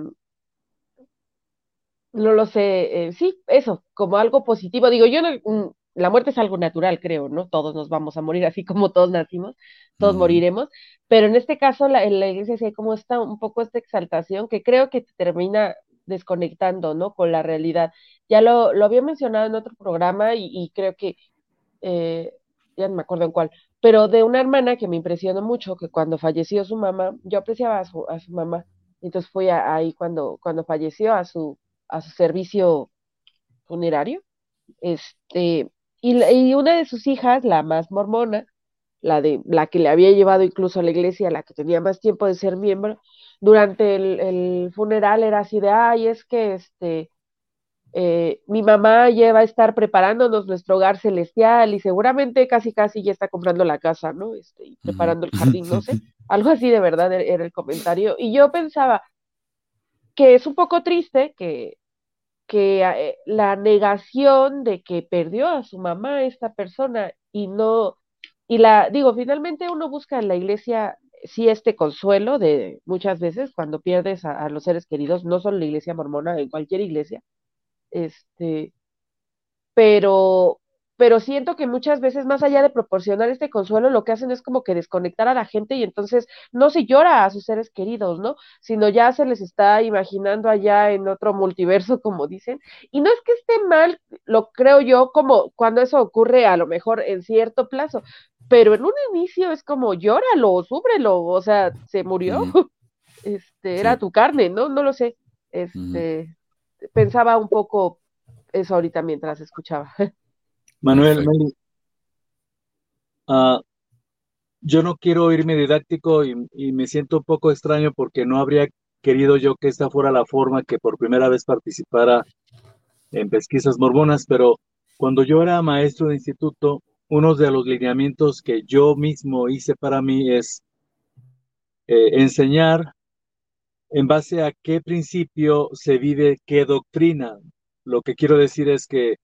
Speaker 5: no lo sé, eh, sí, eso, como algo positivo. Digo, yo no, mm, la muerte es algo natural, creo, ¿no? Todos nos vamos a morir, así como todos nacimos, todos moriremos, pero en este caso la, en la iglesia sí hay como está un poco esta exaltación que creo que termina desconectando, ¿no? Con la realidad. Ya lo, lo había mencionado en otro programa y, creo que, eh, ya no me acuerdo en cuál, pero de una hermana que me impresionó mucho, que cuando falleció su mamá, yo apreciaba a su, a su mamá, entonces fui ahí cuando, cuando falleció a su, a su servicio funerario, este, y, y una de sus hijas, la más mormona, la de la que le había llevado incluso a la iglesia, la que tenía más tiempo de ser miembro, durante el, funeral era así de, ay, es que este, eh, mi mamá ya va a estar preparándonos nuestro hogar celestial y seguramente casi casi ya está comprando la casa, ¿no? Este, y preparando el jardín, no sé, algo así de verdad e-, era el comentario. Y yo pensaba que es un poco triste que, que eh, la negación de que perdió a su mamá esta persona y no, y la, digo, finalmente uno busca en la iglesia sí este consuelo de muchas veces cuando pierdes a, los seres queridos, no solo en la iglesia mormona, en cualquier iglesia, este, pero, pero siento que muchas veces, más allá de proporcionar este consuelo, lo que hacen es como que desconectar a la gente y entonces no se llora a sus seres queridos, ¿no? Sino ya se les está imaginando allá en otro multiverso, como dicen. Y no es que esté mal, lo creo yo, como cuando eso ocurre a lo mejor en cierto plazo, pero en un inicio es como llóralo, súbrelo, o sea, se murió, este, era
Speaker 4: Sí.
Speaker 5: tu carne, ¿no? No lo sé. Este, pensaba un poco eso ahorita mientras escuchaba.
Speaker 6: Manuel. Meli, ah, yo no quiero irme didáctico y, y me siento un poco extraño porque no habría querido yo que esta fuera la forma que por primera vez participara en pesquisas mormonas, pero cuando yo era maestro de instituto, uno de los lineamientos que yo mismo hice para mí es eh, enseñar en base a qué principio se vive qué doctrina. Lo que quiero decir es que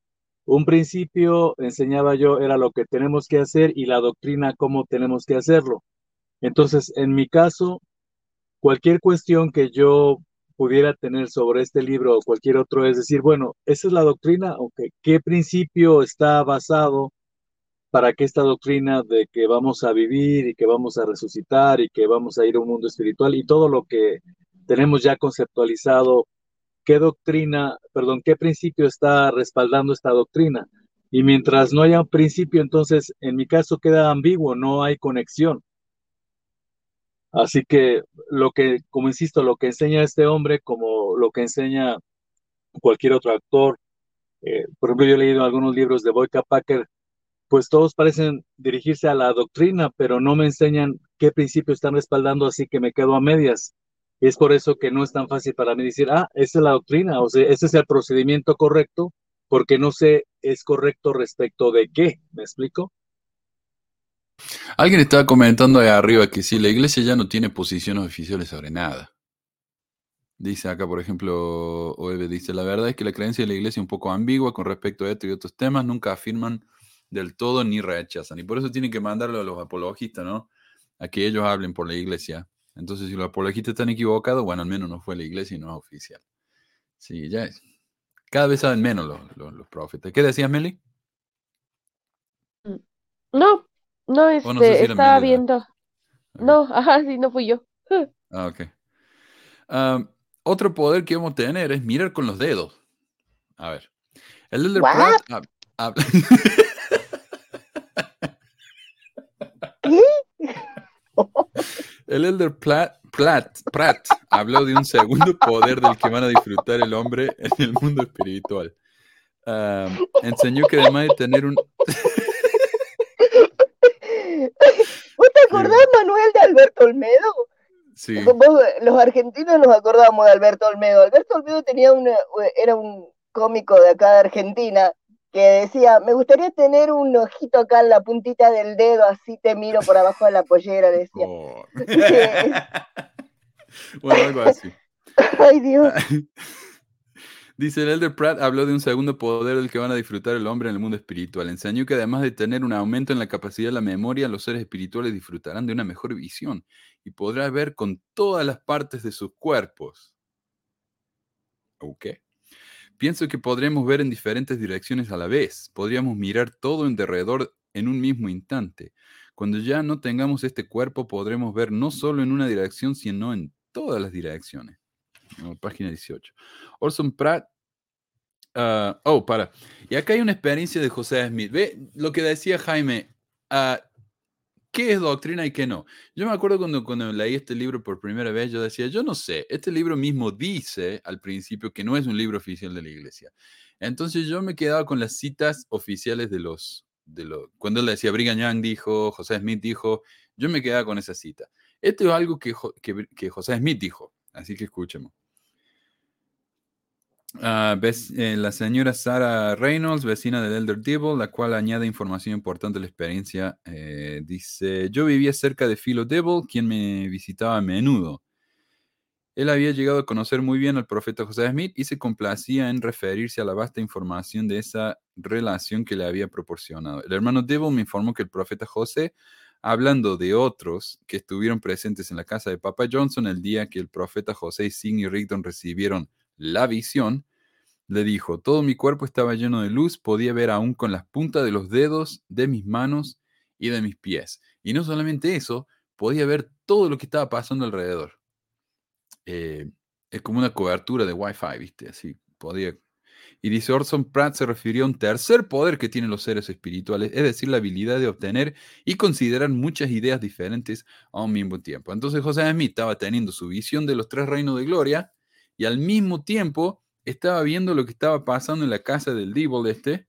Speaker 6: un principio, enseñaba yo, era lo que tenemos que hacer y la doctrina cómo tenemos que hacerlo. Entonces, en mi caso, cualquier cuestión que yo pudiera tener sobre este libro o cualquier otro es decir, bueno, esa es la doctrina, ok, ¿qué principio está basado para que esta doctrina de que vamos a vivir y que vamos a resucitar y que vamos a ir a un mundo espiritual y todo lo que tenemos ya conceptualizado, qué doctrina, perdón, qué principio está respaldando esta doctrina? Y mientras no haya un principio, entonces en mi caso queda ambiguo, no hay conexión. Así que lo que, como insisto, lo que enseña este hombre, como lo que enseña cualquier otro actor, eh, por ejemplo, yo he leído algunos libros de Boyka Packer, pues todos parecen dirigirse a la doctrina, pero no me enseñan qué principio están respaldando, así que me quedo a medias. Es por eso que no es tan fácil para mí decir, ah, esa es la doctrina, o sea, ese es el procedimiento correcto, porque no sé es correcto respecto de qué, ¿me explico?
Speaker 4: Alguien estaba comentando ahí arriba que si la iglesia ya no tiene posiciones oficiales sobre nada. Dice acá, por ejemplo, Oebe dice, la verdad es que la creencia de la iglesia es un poco ambigua con respecto a esto y otros temas, nunca afirman del todo ni rechazan. Y por eso tienen que mandarlo a los apologistas, ¿no? A que ellos hablen por la iglesia. Entonces, si los apologistas están equivocados, bueno, al menos no fue la iglesia y no es oficial. Sí, ya es. Cada vez saben menos los, los- los profetas. ¿Qué decías, Meli?
Speaker 5: No, no,
Speaker 4: O
Speaker 5: este,
Speaker 4: no sé si era
Speaker 5: estaba viendo. No, ajá, sí, no fui yo.
Speaker 4: Ah, ok. Otro poder que vamos a tener es mirar con los dedos. A ver. El Elder
Speaker 7: What?
Speaker 4: Pratt El Elder Platt, Platt- Pratt habló de un segundo poder del que van a disfrutar el hombre en el mundo espiritual. Ah, enseñó que además de tener un...
Speaker 7: ¿Vos te acordás, Manuel, de Alberto Olmedo?
Speaker 4: Sí,
Speaker 7: Vos, los argentinos nos acordamos de Alberto Olmedo. Alberto Olmedo tenía una, era un cómico de acá de Argentina que decía, me gustaría tener un ojito acá en la puntita del dedo, así te miro por abajo de la pollera, decía.
Speaker 4: Oh. bueno, algo así.
Speaker 7: Ay, Dios.
Speaker 4: Dice el Elder Pratt habló de un segundo poder del que van a disfrutar el hombre en el mundo espiritual. Enseñó que además de tener un aumento en la capacidad de la memoria, los seres espirituales disfrutarán de una mejor visión y podrá ver con todas las partes de sus cuerpos. Pienso que podremos ver en diferentes direcciones a la vez. Podríamos mirar todo en derredor en un mismo instante. Cuando ya no tengamos este cuerpo, podremos ver no solo en una dirección, sino en todas las direcciones. No, página 18. Orson Pratt. ah, oh, para. Y acá hay una experiencia de José Smith. Ve lo que decía Jaime. ah, ¿Qué es doctrina y qué no? Yo me acuerdo cuando, cuando leí este libro por primera vez, yo decía, yo no sé, este libro mismo dice al principio que no es un libro oficial de la iglesia. Entonces yo me quedaba con las citas oficiales de los, de los cuando él decía, Brigham Young dijo, José Smith dijo, yo me quedaba con esa cita. Esto es algo que, que, que José Smith dijo, así que escuchemos. Ah, eh, la señora Sarah Reynolds, vecina del Elder Devil, la cual añade información importante a la experiencia. eh, dice, yo vivía cerca de Philo Devil, quien me visitaba a menudo. Él había llegado a conocer muy bien al profeta José Smith y se complacía en referirse a la vasta información de esa relación que le había proporcionado. El hermano Devil me informó que el profeta José, hablando de otros que estuvieron presentes en la casa de Papa Johnson el día que el profeta José y Sidney Rigdon recibieron la visión, le dijo, todo mi cuerpo estaba lleno de luz, podía ver aún con las puntas de los dedos de mis manos y de mis pies. Y no solamente eso, podía ver todo lo que estaba pasando alrededor. Eh, es como una cobertura de Wi-Fi, ¿viste? Así podía. Y dice Orson Pratt se refirió a un tercer poder que tienen los seres espirituales, es decir, la habilidad de obtener y considerar muchas ideas diferentes a un mismo tiempo. Entonces José Smith estaba teniendo su visión de los tres reinos de gloria y al mismo tiempo estaba viendo lo que estaba pasando en la casa del Devil este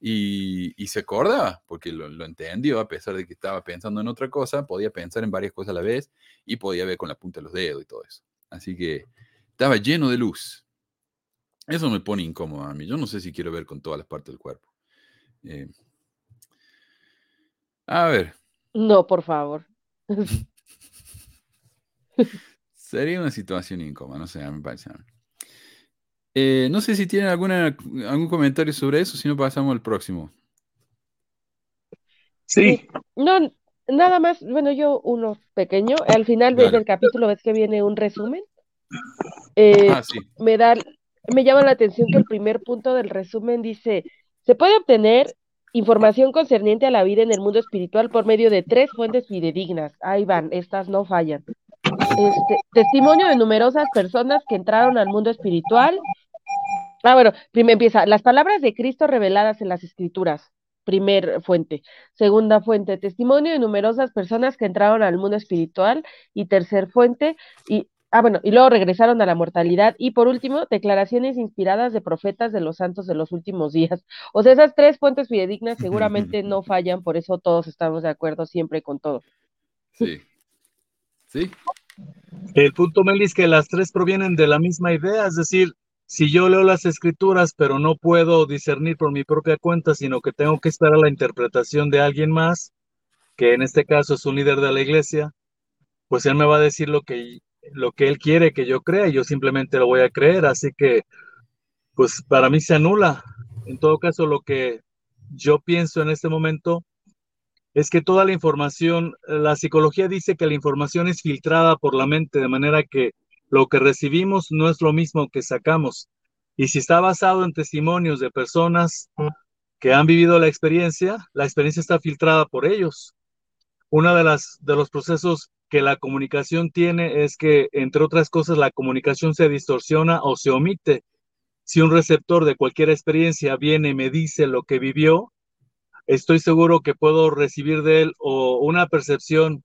Speaker 4: y, se acordaba, porque lo, entendió, a pesar de que estaba pensando en otra cosa, podía pensar en varias cosas a la vez y podía ver con la punta de los dedos y todo eso. Así que estaba lleno de luz. Eso me pone incómodo a mí. Yo no sé si quiero ver con todas las partes del cuerpo. Eh, a ver.
Speaker 5: No, por favor.
Speaker 4: Sería una situación incómoda, no sé, me parece a mí. Eh, no sé si tienen alguna, algún comentario sobre eso, si no pasamos al próximo.
Speaker 6: Sí.
Speaker 5: No, nada más, bueno, yo uno pequeño, al final del capítulo ves que viene un resumen. Eh, ah, sí. Me da, me llama la atención que el primer punto del resumen dice, se puede obtener información concerniente a la vida en el mundo espiritual por medio de tres fuentes fidedignas. Ahí van, estas no fallan. Este, testimonio de numerosas personas que entraron al mundo espiritual. Ah, bueno, primero empieza, las palabras de Cristo reveladas en las escrituras, primer fuente. Segunda fuente, testimonio de numerosas personas que entraron al mundo espiritual. Y tercer fuente, y, ah, bueno, y luego regresaron a la mortalidad. Y por último, declaraciones inspiradas de profetas de los santos de los últimos días. O sea, esas tres fuentes fidedignas seguramente no fallan, por eso todos estamos de acuerdo siempre con todo.
Speaker 4: Sí. Sí.
Speaker 6: El punto, Meli, que las tres provienen de la misma idea, es decir, si yo leo las escrituras, pero no puedo discernir por mi propia cuenta, sino que tengo que esperar la interpretación de alguien más, que en este caso es un líder de la iglesia, pues él me va a decir lo que, lo que él quiere que yo crea y yo simplemente lo voy a creer. Así que, pues para mí se anula. En todo caso, lo que yo pienso en este momento es que toda la información, la psicología dice que la información es filtrada por la mente, de manera que lo que recibimos no es lo mismo que sacamos. Y si está basado en testimonios de personas que han vivido la experiencia, la experiencia está filtrada por ellos. Uno de, las, de los procesos que la comunicación tiene es que, entre otras cosas, la comunicación se distorsiona o se omite. Si un receptor de cualquier experiencia viene y me dice lo que vivió, estoy seguro que puedo recibir de él o una percepción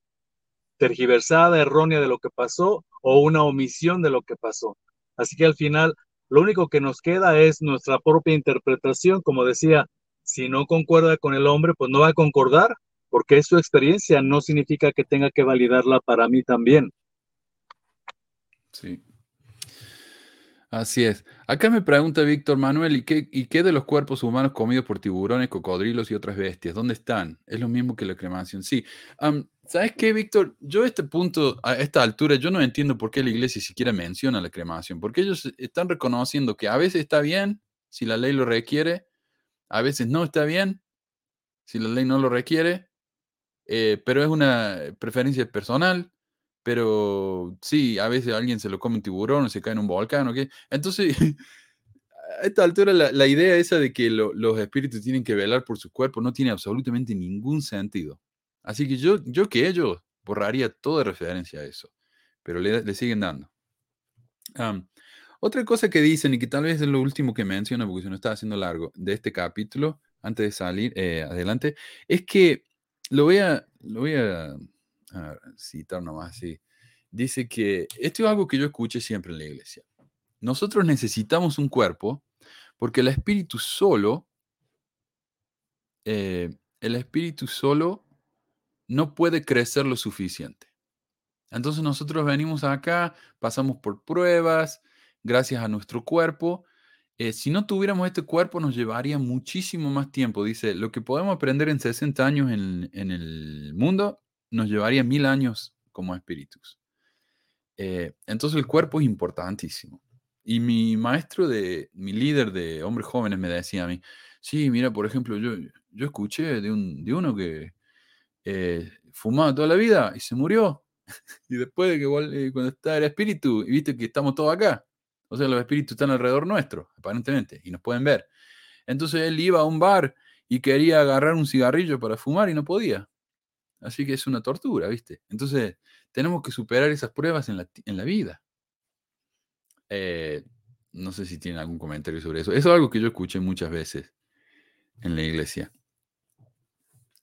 Speaker 6: tergiversada, errónea de lo que pasó o una omisión de lo que pasó. Así que al final, lo único que nos queda es nuestra propia interpretación. Como decía, si no concuerda con el hombre, pues no va a concordar, porque es su experiencia, no significa que tenga que validarla para mí también.
Speaker 4: Sí. Así es. Acá me pregunta Víctor Manuel, ¿y qué, ¿y qué de los cuerpos humanos comidos por tiburones, cocodrilos y otras bestias? ¿Dónde están? Es lo mismo que la cremación. Sí. ¿Sabes qué, Víctor? Yo a este punto, a esta altura, yo no entiendo por qué la iglesia siquiera menciona la cremación, porque ellos están reconociendo que a veces está bien si la ley lo requiere, a veces no está bien si la ley no lo requiere, eh, pero es una preferencia personal pero sí, a veces alguien se lo come un tiburón o se cae en un volcán, ¿o qué? Entonces, a esta altura la, idea esa de que los espíritus tienen que velar por su cuerpo no tiene absolutamente ningún sentido. Así que yo, yo que ellos borraría toda referencia a eso, pero le, siguen dando. otra cosa que dicen, y que tal vez es lo último que menciona, porque se nos está haciendo largo, de este capítulo, antes de salir eh, adelante, es que lo voy a, lo voy a a citar nomás así, dice que esto es algo que yo escuché siempre en la iglesia. Nosotros necesitamos un cuerpo porque el espíritu solo, eh, el espíritu solo no puede crecer lo suficiente. Entonces nosotros venimos acá, pasamos por pruebas, gracias a nuestro cuerpo. Eh, si no tuviéramos este cuerpo nos llevaría muchísimo más tiempo. Dice, lo que podemos aprender en 60 años en el mundo, nos llevaría mil años como espíritus. Eh, entonces el cuerpo es importantísimo. Y mi maestro de, mi líder de hombres jóvenes me decía a mí, sí, mira, por ejemplo, yo, yo escuché de, un, de uno que eh, fumaba toda la vida y se murió. y después de que eh, cuando está el espíritu, y viste que estamos todos acá. O sea, los espíritus están alrededor nuestro, aparentemente, y nos pueden ver. Entonces él iba a un bar y quería agarrar un cigarrillo para fumar y no podía. Así que es una tortura, ¿viste? Entonces tenemos que superar esas pruebas en la, en la vida. Eh, no sé si tienen algún comentario sobre eso. Eso es algo que yo escuché muchas veces en la iglesia.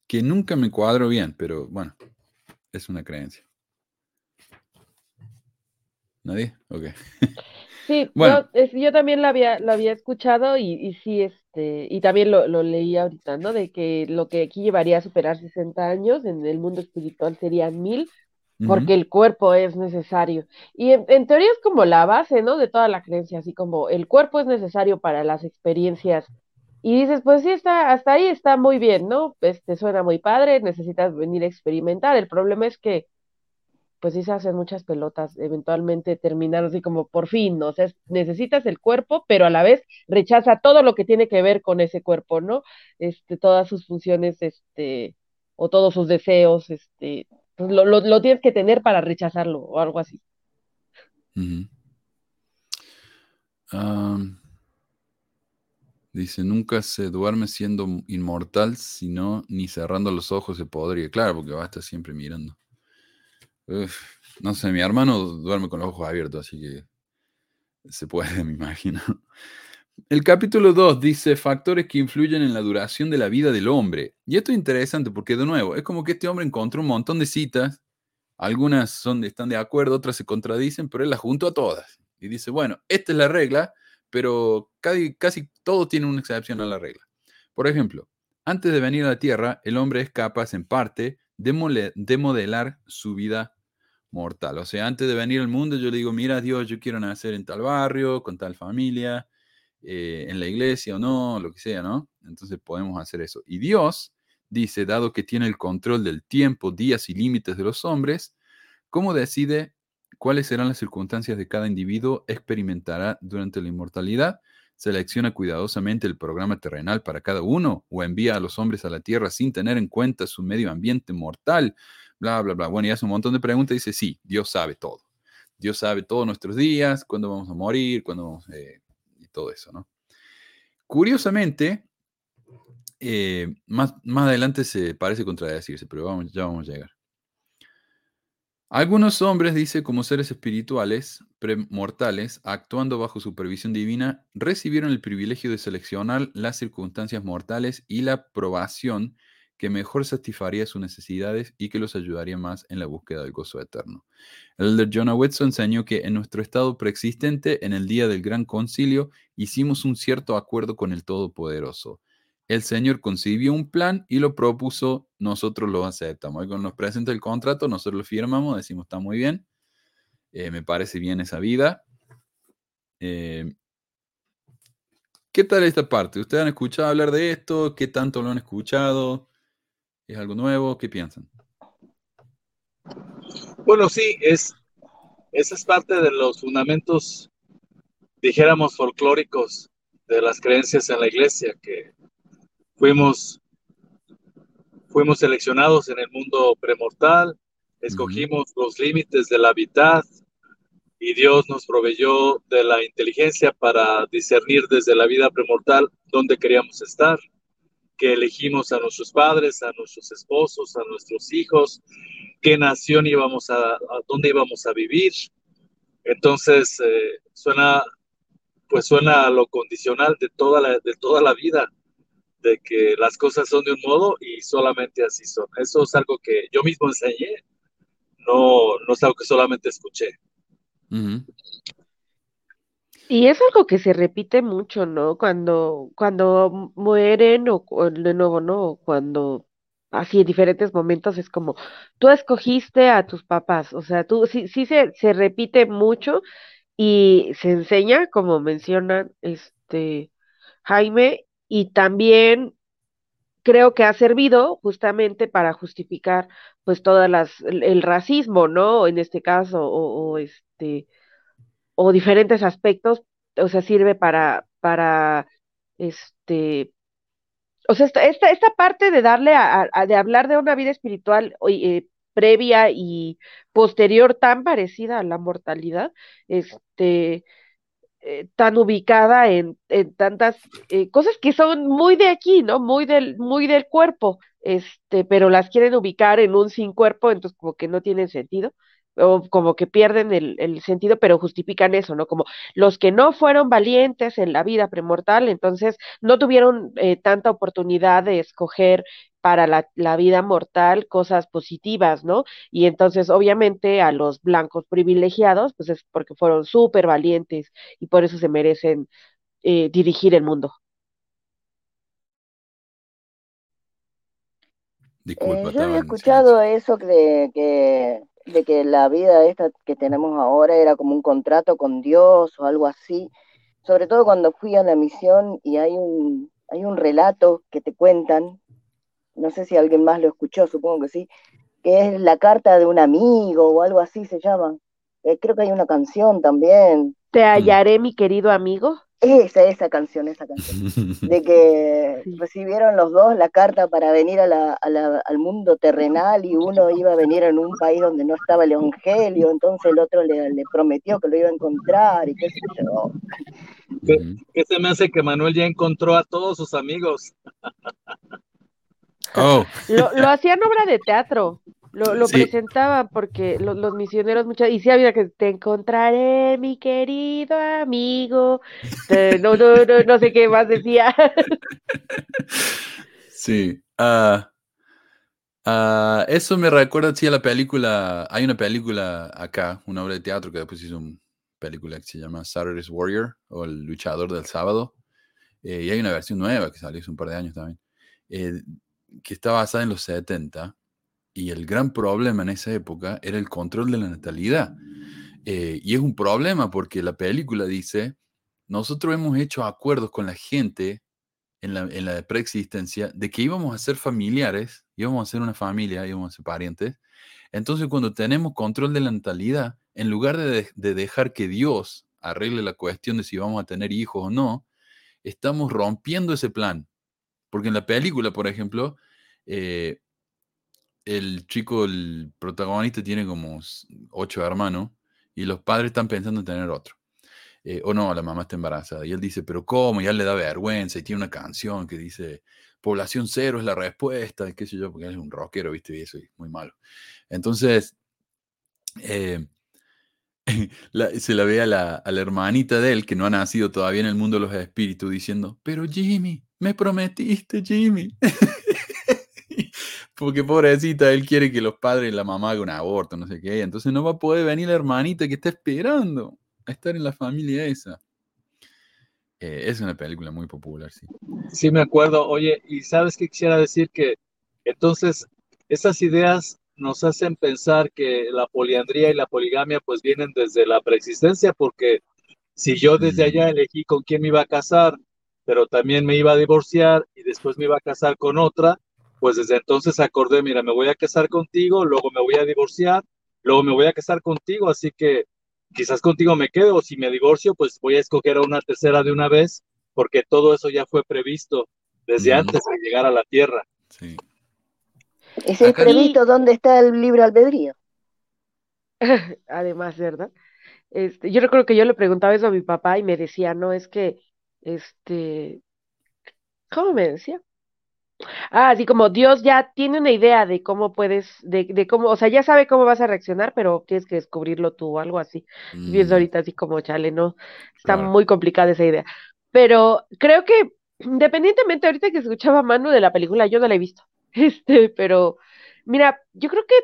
Speaker 4: Que nunca me cuadro bien, pero bueno, es una creencia. ¿Nadie? Ok.
Speaker 5: Sí, bueno. yo, también lo había, había escuchado y, y sí, este, y también lo, lo leí ahorita, ¿no? De que lo que aquí llevaría a superar 60 años en el mundo espiritual serían mil, porque el cuerpo es necesario. Y en, teoría es como la base, ¿no? De toda la creencia, así como el cuerpo es necesario para las experiencias. Y dices, pues sí, está, hasta ahí está muy bien, ¿no? Este suena muy padre, necesitas venir a experimentar. El problema es que, pues sí se hacen muchas pelotas, eventualmente terminar así como por fin, ¿no? O sea, necesitas el cuerpo, pero a la vez rechaza todo lo que tiene que ver con ese cuerpo, ¿no? Este, todas sus funciones, este, o todos sus deseos, este, pues, lo, lo, tienes que tener para rechazarlo o algo así.
Speaker 4: dice, nunca se duerme siendo inmortal, sino ni cerrando los ojos se podría. Claro, porque va a estar siempre mirando. No sé, mi hermano duerme con los ojos abiertos, así que se puede, me imagino. El capítulo 2 dice factores que influyen en la duración de la vida del hombre. Y esto es interesante porque, de nuevo, es como que este hombre encontró un montón de citas. Algunas son, están de acuerdo, otras se contradicen, pero él las juntó a todas. Y dice, bueno, esta es la regla, pero casi, casi todo tiene una excepción a la regla. Por ejemplo, antes de venir a la Tierra, el hombre es capaz, en parte, de, de modelar su vida mortal. O sea, antes de venir al mundo, yo le digo, mira, Dios, yo quiero nacer en tal barrio, con tal familia, eh, en la iglesia o no, lo que sea, ¿no? Entonces podemos hacer eso. Y Dios dice, dado que tiene el control del tiempo, días y límites de los hombres, ¿cómo decide cuáles serán las circunstancias de cada individuo experimentará durante la inmortalidad? ¿Selecciona cuidadosamente el programa terrenal para cada uno o envía a los hombres a la tierra sin tener en cuenta su medio ambiente mortal? Bla, bla, bla. Bueno, y hace un montón de preguntas y dice, sí, Dios sabe todo. Dios sabe todos nuestros días, cuándo vamos a morir, cuándo vamos, eh, todo eso, ¿no? Curiosamente, eh, más, más adelante se parece contradecirse, pero vamos, ya vamos a llegar. Algunos hombres, dice, como seres espirituales, premortales, actuando bajo supervisión divina, recibieron el privilegio de seleccionar las circunstancias mortales y la probación que mejor satisfaría sus necesidades y que los ayudaría más en la búsqueda del gozo eterno. El elder Jonah Whitson enseñó que en nuestro estado preexistente, en el día del gran concilio, hicimos un cierto acuerdo con el Todopoderoso. El Señor concibió un plan y lo propuso, nosotros lo aceptamos. Y cuando nos presenta el contrato, nosotros lo firmamos, decimos, está muy bien, eh, me parece bien esa vida. Eh, ¿Qué tal esta parte? ¿Ustedes han escuchado hablar de esto? ¿Qué tanto lo han escuchado? ¿Es algo nuevo? ¿Qué piensan?
Speaker 6: Bueno, sí, es, esa es parte de los fundamentos, dijéramos, folclóricos de las creencias en la iglesia, que fuimos, fuimos seleccionados en el mundo premortal, escogimos los límites de la habitat y Dios nos proveyó de la inteligencia para discernir desde la vida premortal dónde queríamos estar que elegimos a nuestros padres, a nuestros esposos, a nuestros hijos, qué nación íbamos a, a dónde íbamos a vivir. Entonces, eh, suena, pues suena a lo condicional de toda, la, de toda la vida, de que las cosas son de un modo y solamente así son. Eso es algo que yo mismo enseñé, no, no es algo que solamente escuché.
Speaker 5: Y es algo que se repite mucho, ¿no? Cuando, cuando mueren o, de nuevo, ¿no? Cuando así en diferentes momentos es como, tú escogiste a tus papás, o sea, tú sí, sí se, se repite mucho y se enseña, como menciona este Jaime, y también creo que ha servido justamente para justificar pues todas las el, racismo, ¿no? En este caso o, este o diferentes aspectos, o sea, sirve para para este o sea, esta, esta, parte de darle a, de hablar de una vida espiritual eh, previa y posterior tan parecida a la mortalidad, este eh, tan ubicada en, en tantas eh, cosas que son muy de aquí, ¿no? Muy del, muy del cuerpo, este, pero las quieren ubicar en un sin cuerpo, entonces como que no tienen sentido o como que pierden el, el, sentido, pero justifican eso, ¿no? Como los que no fueron valientes en la vida premortal, entonces no tuvieron eh, tanta oportunidad de escoger para la, la, vida mortal cosas positivas, ¿no? Y entonces, obviamente, a los blancos privilegiados, pues es porque fueron súper valientes y por eso se merecen eh, dirigir el mundo.
Speaker 7: Disculpa, eh, yo había escuchado eso de que de que la vida esta que tenemos ahora era como un contrato con Dios o algo así, sobre todo cuando fui a la misión y hay un, hay un relato que te cuentan, no sé si alguien más lo escuchó, supongo que sí, que es la carta de un amigo o algo así se llama. Eh, creo que hay una canción también.
Speaker 5: Te hallaré, mi querido amigo.
Speaker 7: Esa, esa canción, esa canción. De que recibieron los dos la carta para venir a la, a la, al mundo terrenal y uno iba a venir en un país donde no estaba el evangelio, entonces el otro le, le prometió que lo iba a encontrar y qué sé yo.
Speaker 6: ¿Qué, se me hace que Manuel ya encontró a todos sus amigos?
Speaker 5: Oh. Lo, lo hacían obra de teatro. Lo, lo presentaban porque los, los misioneros muchas y sí había que te encontraré mi querido amigo no, no, no, no sé qué más decía
Speaker 4: sí uh, uh, eso me recuerda sí a la película hay una película acá una obra de teatro que después hizo una película que se llama Saturday's Warrior o el luchador del sábado eh, y hay una versión nueva que salió hace un par de años también eh, que está basada en los 70 y el gran problema en esa época era el control de la natalidad. Eh, y es un problema porque la película dice, nosotros hemos hecho acuerdos con la gente en la, en la preexistencia de que íbamos a ser familiares, íbamos a ser una familia, íbamos a ser parientes. Entonces cuando tenemos control de la natalidad, en lugar de, de dejar que Dios arregle la cuestión de si vamos a tener hijos o no, estamos rompiendo ese plan. Porque en la película, por ejemplo, eh, el chico, el protagonista, tiene como ocho hermanos y los padres están pensando en tener otro. Eh, o no, la mamá está embarazada. Y él dice, pero ¿cómo? Y él le da vergüenza y tiene una canción que dice, población cero es la respuesta, y qué sé yo, porque él es un rockero, ¿viste? Y eso es muy malo. Entonces, eh, se la ve a la, a la, hermanita de él, que no ha nacido todavía en el mundo de los espíritus, diciendo, pero Jimmy, me prometiste, Jimmy. Porque pobrecita, él quiere que los padres y la mamá hagan un aborto, no sé qué. Entonces no va a poder venir la hermanita que está esperando a estar en la familia esa. Eh, es una película muy popular, sí.
Speaker 6: Sí, me acuerdo. Oye, y sabes qué quisiera decir que entonces esas ideas nos hacen pensar que la poliandría y la poligamia pues vienen desde la preexistencia, porque si yo desde allá elegí con quién me iba a casar, pero también me iba a divorciar y después me iba a casar con otra, pues desde entonces acordé, mira, me voy a casar contigo, luego me voy a divorciar, luego me voy a casar contigo, así que quizás contigo me quedo, o si me divorcio, pues voy a escoger a una tercera de una vez, porque todo eso ya fue previsto desde antes de llegar a la Tierra.
Speaker 7: Sí. Ese previsto, ¿dónde está el libre albedrío?
Speaker 5: Además, ¿verdad? Este, yo recuerdo que yo le preguntaba eso a mi papá y me decía, no, es que, este, ¿cómo me decía? Ah, así como Dios ya tiene una idea de cómo puedes, de, de cómo, o sea, ya sabe cómo vas a reaccionar, pero tienes que descubrirlo tú o algo así. Mm. ahorita así como, chale, no, está muy complicada esa idea. Pero creo que, independientemente, ahorita que escuchaba Manu de la película, yo no la he visto. Este, pero, mira, yo creo que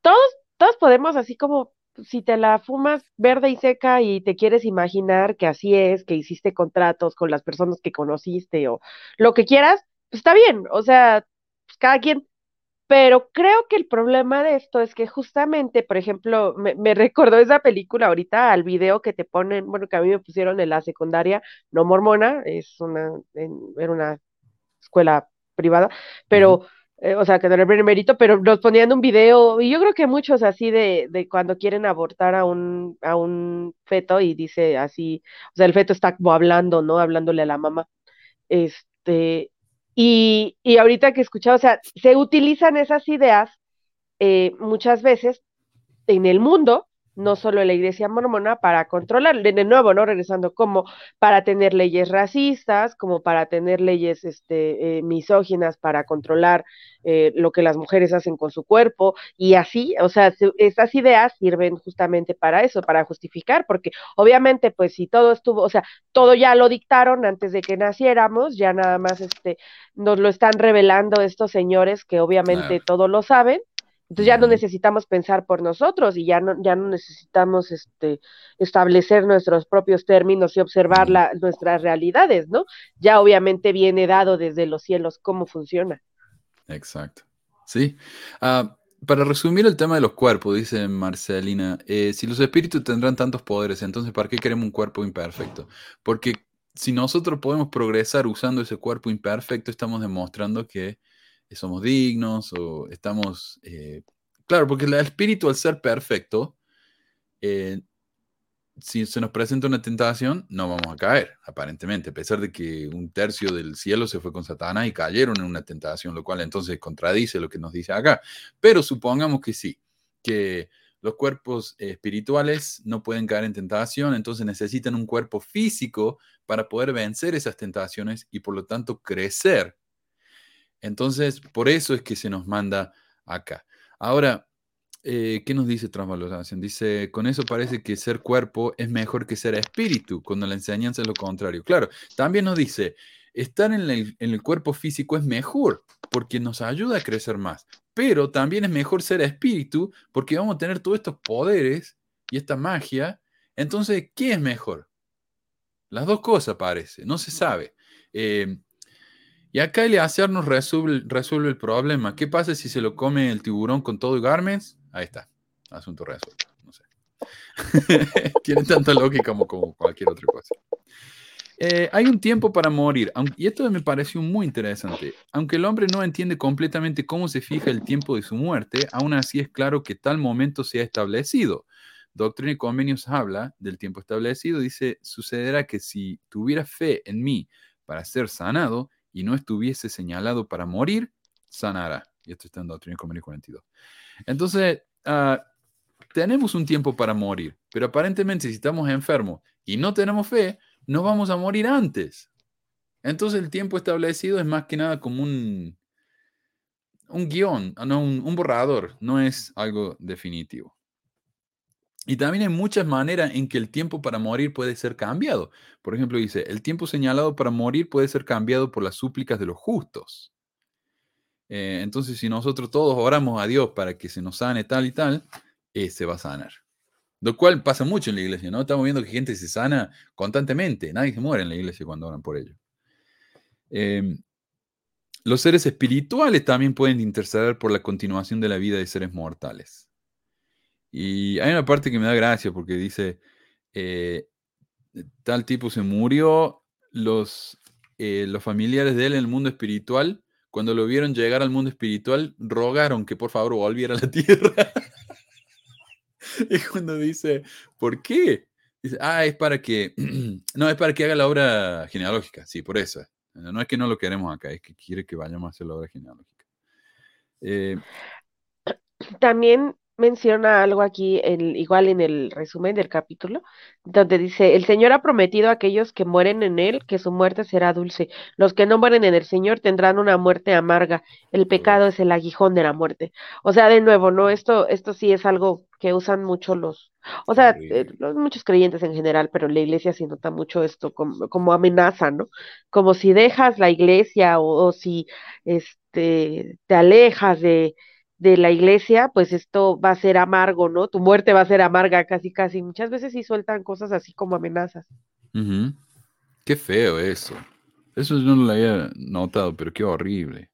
Speaker 5: todos, todos podemos así como si te la fumas verde y seca y te quieres imaginar que así es, que hiciste contratos con las personas que conociste o lo que quieras, está bien, o sea, pues, cada quien. Pero creo que el problema de esto es que justamente, por ejemplo, me, me, recordó esa película ahorita al video que te ponen, bueno, que a mí me pusieron en la secundaria, no mormona, es una, en, era una escuela privada, pero, eh, o sea, que no era el mérito, pero nos ponían un video, y yo creo que muchos así de, de cuando quieren abortar a un, a un feto y dice así, o sea, el feto está como hablando, ¿no? Hablándole a la mamá. Este, y, y ahorita que escuchaba, o sea, se utilizan esas ideas eh, muchas veces en el mundo no solo en la iglesia mormona, para controlar, de nuevo, ¿no? Regresando, como para tener leyes racistas, como para tener leyes este, eh, misóginas, para controlar eh, lo que las mujeres hacen con su cuerpo, y así, o sea, estas ideas sirven justamente para eso, para justificar, porque obviamente, pues si todo estuvo, o sea, todo ya lo dictaron antes de que naciéramos, ya nada más este, nos lo están revelando estos señores que obviamente todo lo saben, entonces ya no necesitamos pensar por nosotros y ya no, ya no necesitamos este, establecer nuestros propios términos y observar la, nuestras realidades, ¿no? Ya obviamente viene dado desde los cielos cómo funciona.
Speaker 4: Exacto. Sí. Ah, para resumir el tema de los cuerpos, dice Marcelina, eh, si los espíritus tendrán tantos poderes, entonces ¿para qué queremos un cuerpo imperfecto? Porque si nosotros podemos progresar usando ese cuerpo imperfecto, estamos demostrando que somos dignos o estamos... Eh, claro, porque el espíritu al ser perfecto, eh, si se nos presenta una tentación, no vamos a caer, aparentemente, a pesar de que un tercio del cielo se fue con Satanás y cayeron en una tentación, lo cual entonces contradice lo que nos dice acá. Pero supongamos que sí, que los cuerpos espirituales no pueden caer en tentación, entonces necesitan un cuerpo físico para poder vencer esas tentaciones y por lo tanto crecer entonces, por eso es que se nos manda acá. Ahora, eh, ¿qué nos dice transvaloración? Dice, con eso parece que ser cuerpo es mejor que ser espíritu, cuando la enseñanza es lo contrario. Claro, también nos dice, estar en el, en el cuerpo físico es mejor porque nos ayuda a crecer más, pero también es mejor ser espíritu porque vamos a tener todos estos poderes y esta magia. Entonces, ¿qué es mejor? Las dos cosas parece, no se sabe. Eh, y acá Eleazar nos resuelve, resuelve el problema. ¿Qué pasa si se lo come el tiburón con todo y garments? Ahí está. Asunto resuelto. No sé. Tiene tanta lógica como, como cualquier otra cosa. Eh, hay un tiempo para morir, y esto me pareció muy interesante. Aunque el hombre no entiende completamente cómo se fija el tiempo de su muerte, aún así es claro que tal momento se ha establecido. Doctrina y Convenios habla del tiempo establecido, dice, sucederá que si tuviera fe en mí para ser sanado, y no estuviese señalado para morir, sanará. Y esto está en Doctrina y 42. Entonces, ah, tenemos un tiempo para morir, pero aparentemente si estamos enfermos y no tenemos fe, no vamos a morir antes. Entonces el tiempo establecido es más que nada como un, un guion, ah, no, un borrador, no es algo definitivo. Y también hay muchas maneras en que el tiempo para morir puede ser cambiado. Por ejemplo, dice, el tiempo señalado para morir puede ser cambiado por las súplicas de los justos. Eh, entonces, si nosotros todos oramos a Dios para que se nos sane tal y tal, eh, se va a sanar. Lo cual pasa mucho en la iglesia, ¿no? Estamos viendo que gente se sana constantemente. Nadie se muere en la iglesia cuando oran por ello. Em, los seres espirituales también pueden interceder por la continuación de la vida de seres mortales. Y hay una parte que me da gracia porque dice, eh, tal tipo se murió, los, eh, los familiares de él en el mundo espiritual, cuando lo vieron llegar al mundo espiritual, rogaron que por favor volviera a la tierra. y cuando dice, ¿por qué? Dice, ah, es para que, no, es para que haga la obra genealógica, sí, por eso. No es que no lo queremos acá, es que quiere que vayamos a hacer la obra genealógica. Eh,
Speaker 5: También menciona algo aquí, igual en el resumen del capítulo, donde dice, el Señor ha prometido a aquellos que mueren en Él que su muerte será dulce. Los que no mueren en el Señor tendrán una muerte amarga. El pecado es el aguijón de la muerte. O sea, de nuevo, ¿no? Esto, esto sí es algo que usan mucho los, o sea, eh, los, muchos creyentes en general, pero en la iglesia sí nota mucho esto como, como amenaza, ¿no? Como si dejas la iglesia o, o si este, te alejas de de la iglesia, pues esto va a ser amargo, ¿no? Tu muerte va a ser amarga casi, casi. Muchas veces sí sueltan cosas así como amenazas.
Speaker 4: Qué feo eso. Eso yo no lo había notado, pero qué horrible.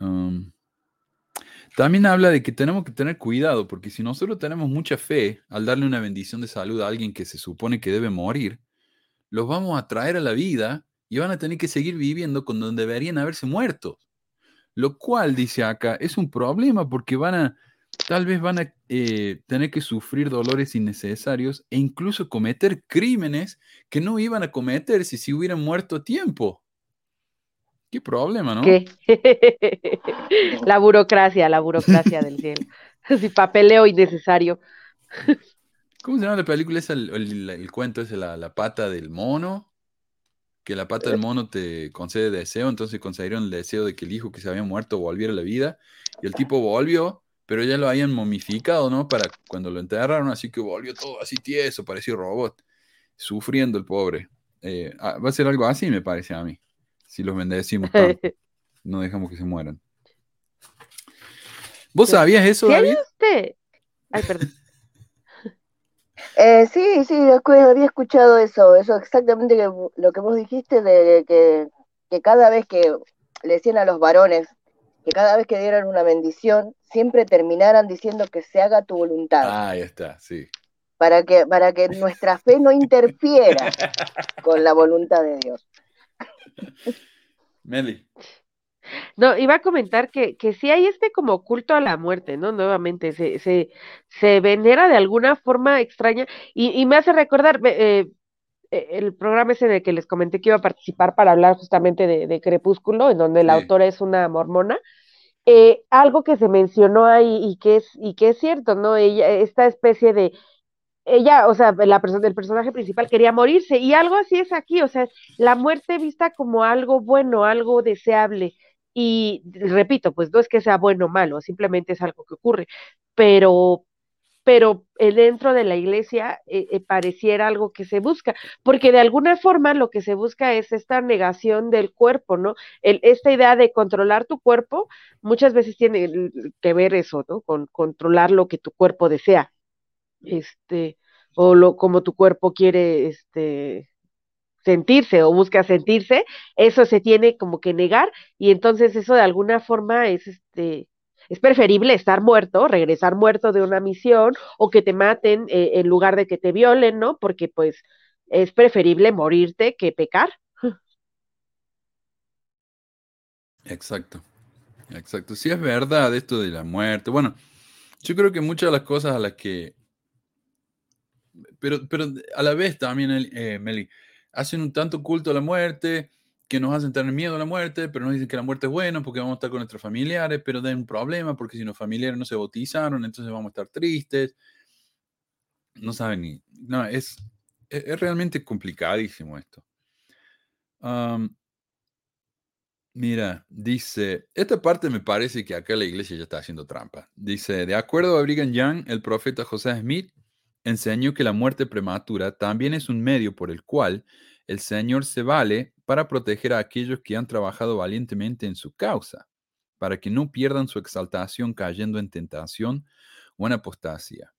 Speaker 4: Um, también habla de que tenemos que tener cuidado, porque si nosotros tenemos mucha fe al darle una bendición de salud a alguien que se supone que debe morir, los vamos a traer a la vida y van a tener que seguir viviendo con donde deberían haberse muerto. Lo cual, dice acá, es un problema porque van a, tal vez van a eh, tener que sufrir dolores innecesarios e incluso cometer crímenes que no iban a cometer si se hubieran muerto a tiempo. Qué problema, ¿no?
Speaker 5: ¿Qué? la burocracia, la burocracia del cielo. Así, papeleo innecesario.
Speaker 4: ¿Cómo se llama la película? Es el, cuento es la, la, pata del mono. Que la pata del mono te concede deseo, entonces concedieron el deseo de que el hijo que se había muerto volviera a la vida. Y el tipo volvió, pero ya lo habían momificado, ¿no? Para cuando lo enterraron, así que volvió todo así tieso, parecía robot. Sufriendo el pobre. Eh, ah, va a ser algo así, me parece a mí si los bendecimos tanto. no dejamos que se mueran. ¿Vos sabías eso, David?
Speaker 5: Usted? Ay, perdón.
Speaker 7: Eh, sí, sí, había escuchado eso, eso exactamente lo que vos dijiste, de que, que cada vez que le decían a los varones que cada vez que dieran una bendición, siempre terminaran diciendo que se haga tu voluntad.
Speaker 4: Ah, ahí está, sí.
Speaker 7: Para que, para que nuestra fe no interfiera con la voluntad de Dios.
Speaker 4: Meli.
Speaker 5: No, iba a comentar que, que sí hay este como culto a la muerte, ¿no? Nuevamente, se, se, se venera de alguna forma extraña y, y me hace recordar eh, eh, el programa ese de que les comenté que iba a participar para hablar justamente de, Crepúsculo, en donde la autora es una mormona. Eh, algo que se mencionó ahí y que es, y que es cierto, ¿no? Ella, esta especie de ella, o sea, la persona, el personaje principal quería morirse y algo así es aquí, o sea, la muerte vista como algo bueno, algo deseable y repito, pues no es que sea bueno o malo, simplemente es algo que ocurre, pero pero dentro de la iglesia eh, eh, pareciera algo que se busca, porque de alguna forma lo que se busca es esta negación del cuerpo, ¿no? El, esta idea de controlar tu cuerpo muchas veces tiene que ver eso, ¿no? Con controlar lo que tu cuerpo desea este, o lo, como tu cuerpo quiere, este, sentirse o busca sentirse, eso se tiene como que negar y entonces eso de alguna forma es este es preferible estar muerto, regresar muerto de una misión o que te maten eh, en lugar de que te violen, ¿no? Porque pues es preferible morirte que pecar.
Speaker 4: Exacto, exacto. Sí es verdad esto de la muerte. Bueno, yo creo que muchas de las cosas a las que pero, pero a la vez también, eh, Meli, hacen un tanto culto a la muerte, que nos hacen tener miedo a la muerte, pero nos dicen que la muerte es buena porque vamos a estar con nuestros familiares, pero den un problema porque si los familiares no se bautizaron, entonces vamos a estar tristes. No saben ni. No, es, es, realmente complicadísimo esto. mira, dice, esta parte me parece que acá la iglesia ya está haciendo trampa. Dice, de acuerdo a Brigham Young, el profeta José Smith enseñó que la muerte prematura también es un medio por el cual el Señor se vale para proteger a aquellos que han trabajado valientemente en su causa, para que no pierdan su exaltación cayendo en tentación o en apostasía.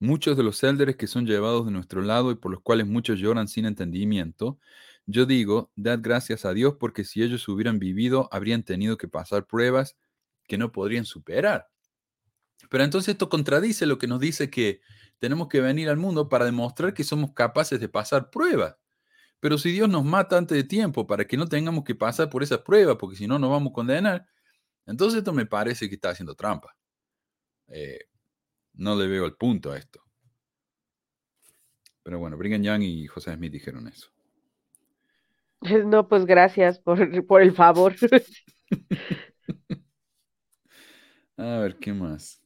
Speaker 4: Muchos de los élderes que son llevados de nuestro lado y por los cuales muchos lloran sin entendimiento, yo digo, dad gracias a Dios porque si ellos hubieran vivido, habrían tenido que pasar pruebas que no podrían superar. Pero entonces esto contradice lo que nos dice que tenemos que venir al mundo para demostrar que somos capaces de pasar pruebas. Pero si Dios nos mata antes de tiempo para que no tengamos que pasar por esa prueba, porque si no nos vamos a condenar, entonces esto me parece que está haciendo trampa. Eh, no le veo el punto a esto. Pero bueno, Brigham Young y José Smith dijeron eso.
Speaker 5: No, pues gracias por, por el favor.
Speaker 4: a ver, ¿qué más?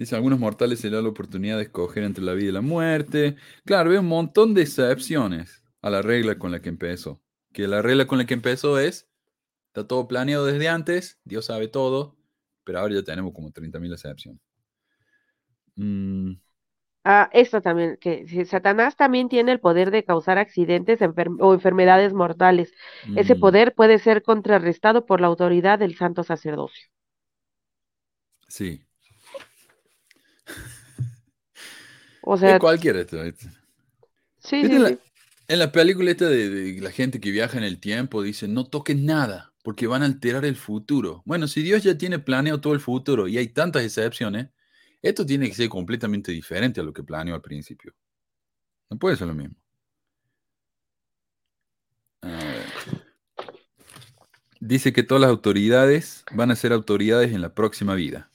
Speaker 4: Dice, algunos mortales se le da la oportunidad de escoger entre la vida y la muerte. Claro, veo un montón de excepciones a la regla con la que empezó. Que la regla con la que empezó es, está todo planeado desde antes, Dios sabe todo, pero ahora ya tenemos como 30.000 excepciones.
Speaker 5: Mm. Ah, esto también, que Satanás también tiene el poder de causar accidentes o enfermedades mortales. Ese poder puede ser contrarrestado por la autoridad del santo sacerdocio.
Speaker 4: Sí,
Speaker 5: O sea.
Speaker 4: Esto. Sí, en, la, película esta de, la gente que viaja en el tiempo dice, no toquen nada, porque van a alterar el futuro. Bueno, si Dios ya tiene planeado todo el futuro y hay tantas excepciones, esto tiene que ser completamente diferente a lo que planeó al principio. No puede ser lo mismo. Dice que todas las autoridades van a ser autoridades en la próxima vida.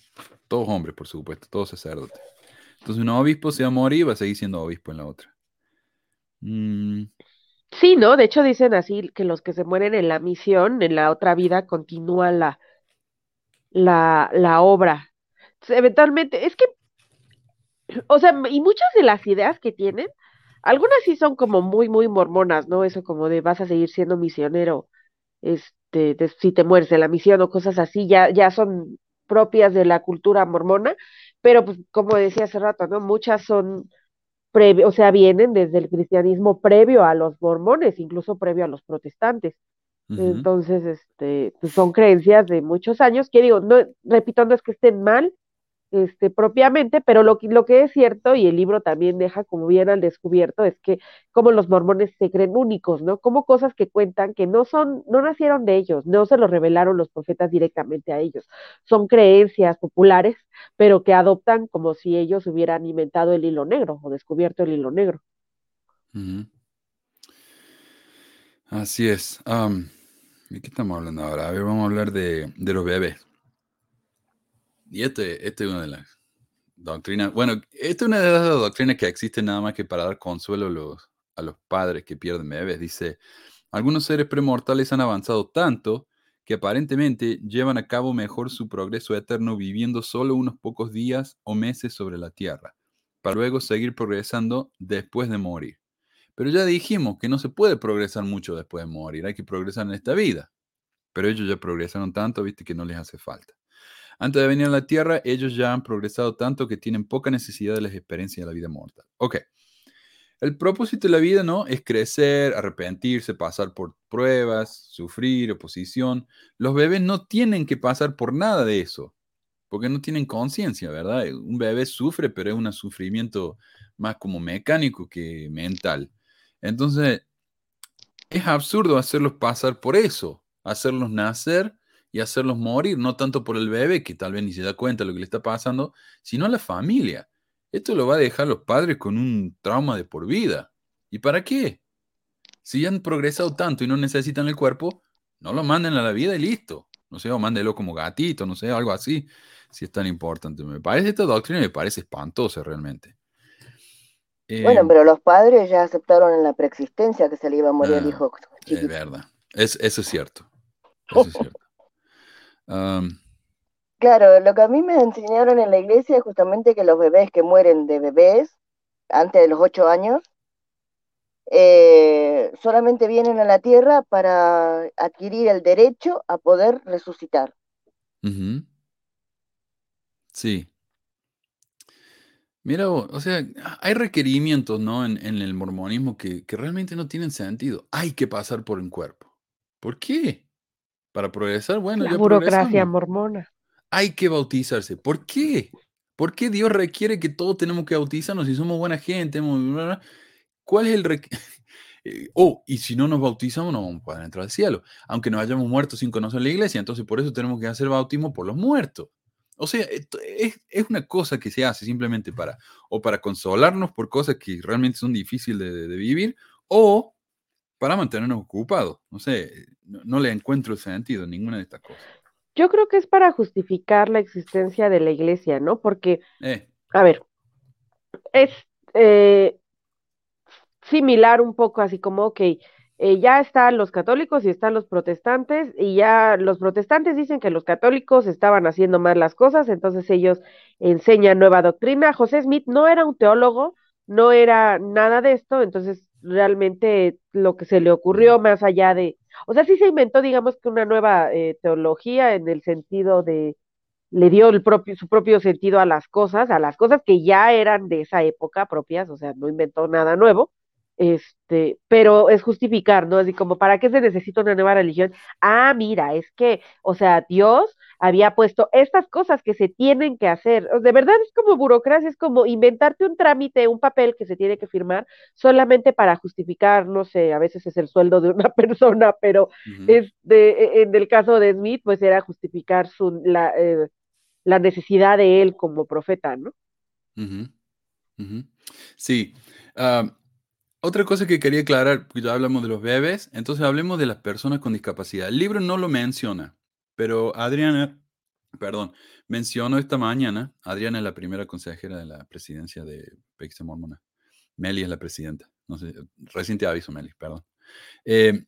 Speaker 4: Todos hombres, por supuesto, todos sacerdotes. Entonces un obispo se va a morir y va a seguir siendo obispo en la otra. Mm,
Speaker 5: Sí, ¿no? De hecho dicen así que los que se mueren en la misión, en la otra vida, continúa la, la, la obra. Eventualmente, es que, o sea, y muchas de las ideas que tienen, algunas sí son como muy, muy mormonas, ¿no? Eso como de vas a seguir siendo misionero, este, de- si te mueres en la misión o cosas así, ya, ya son propias de la cultura mormona, pero pues como decía hace rato, ¿no? Muchas son previo, o sea, vienen desde el cristianismo previo a los mormones, incluso previo a los protestantes. Entonces, este, pues son creencias de muchos años que digo, no, repito, no es que estén mal, este, propiamente, pero lo que, lo que es cierto, y el libro también deja como bien al descubierto, es que como los mormones se creen únicos, ¿no? Como cosas que cuentan que no son, no nacieron de ellos, no se los revelaron los profetas directamente a ellos, son creencias populares, pero que adoptan como si ellos hubieran inventado el hilo negro o descubierto el hilo negro.
Speaker 4: Así es. ¿de qué estamos hablando ahora? A ver, vamos a hablar de, de los bebés. Y este, este es una de las doctrinas. Bueno, esta es una de las doctrinas que existen nada más que para dar consuelo a los, a los padres que pierden bebés. Dice, algunos seres premortales han avanzado tanto que aparentemente llevan a cabo mejor su progreso eterno viviendo solo unos pocos días o meses sobre la Tierra, para luego seguir progresando después de morir. Pero ya dijimos que no se puede progresar mucho después de morir, hay que progresar en esta vida. Pero ellos ya progresaron tanto, viste, que no les hace falta. Antes de venir a la Tierra, ellos ya han progresado tanto que tienen poca necesidad de las experiencias de la vida mortal. Ok. El propósito de la vida, ¿no? Es crecer, arrepentirse, pasar por pruebas, sufrir, oposición. Los bebés no tienen que pasar por nada de eso, porque no tienen conciencia, ¿verdad? Un bebé sufre, pero es un sufrimiento más como mecánico que mental. Entonces, es absurdo hacerlos pasar por eso, hacerlos nacer y hacerlos morir, no tanto por el bebé, que tal vez ni se da cuenta de lo que le está pasando, sino a la familia. Esto lo va a dejar los padres con un trauma de por vida. ¿Y para qué? Si ya han progresado tanto y no necesitan el cuerpo, no lo manden a la vida y listo. No sé, o mándelo como gatito, no sé, algo así, si es tan importante. Me parece esta doctrina, me parece espantosa realmente. Eh,
Speaker 7: Bueno, pero los padres ya aceptaron en la preexistencia que se le iba a morir el
Speaker 4: Ah,
Speaker 7: hijo
Speaker 4: es verdad. Es, eso es cierto. Eso es cierto.
Speaker 7: Claro, lo que a mí me enseñaron en la iglesia es justamente que los bebés que mueren de bebés antes de los ocho años eh, solamente vienen a la tierra para adquirir el derecho a poder resucitar.
Speaker 4: Sí. Mira, o sea, hay requerimientos, ¿no? En, en el mormonismo que, que realmente no tienen sentido. Hay que pasar por un cuerpo. ¿Por qué? Para progresar, bueno,
Speaker 5: La
Speaker 4: ya
Speaker 5: burocracia mormona.
Speaker 4: Hay que bautizarse. ¿Por qué? ¿Por qué Dios requiere que todos tenemos que bautizarnos si somos buena gente? ¿Cuál es el Eh, oh, y si no nos bautizamos no vamos a poder entrar al cielo, aunque nos hayamos muerto sin conocer la iglesia, entonces por eso tenemos que hacer bautismo por los muertos. O sea, esto es, es una cosa que se hace simplemente para, o para consolarnos por cosas que realmente son difíciles de- de vivir, o para mantenernos ocupados. No sé, no, no le encuentro sentido a ninguna de estas cosas.
Speaker 5: Yo creo que es para justificar la existencia de la iglesia, ¿no? Porque,
Speaker 4: Eh,
Speaker 5: a ver, es eh, similar un poco así como, ok, eh, ya están los católicos y están los protestantes, y ya los protestantes dicen que los católicos estaban haciendo mal las cosas, entonces ellos enseñan nueva doctrina. José Smith no era un teólogo, no era nada de esto, entonces realmente lo que se le ocurrió más allá de, o sea, sí se inventó, digamos que una nueva eh, teología en el sentido de le dio el propio, su propio sentido a las cosas, a las cosas que ya eran de esa época propias, o sea, no inventó nada nuevo, este, pero es justificar, ¿no? Así como, ¿para qué se necesita una nueva religión? Ah, mira, es que, o sea, Dios había puesto estas cosas que se tienen que hacer. De verdad es como burocracia, es como inventarte un trámite, un papel que se tiene que firmar solamente para justificar, no sé, a veces es el sueldo de una persona, pero
Speaker 4: ujú,
Speaker 5: este, en el caso de Smith, pues era justificar su, la, eh, la necesidad de él como profeta, ¿no?
Speaker 4: Sí. otra cosa que quería aclarar, porque ya hablamos de los bebés, entonces hablemos de las personas con discapacidad. El libro no lo menciona, pero Adriana, perdón, mencionó esta mañana, Adriana es la primera consejera de la presidencia de Pexe Mormona. Meli es la presidenta. No sé, reciente aviso, Meli, perdón. Eh,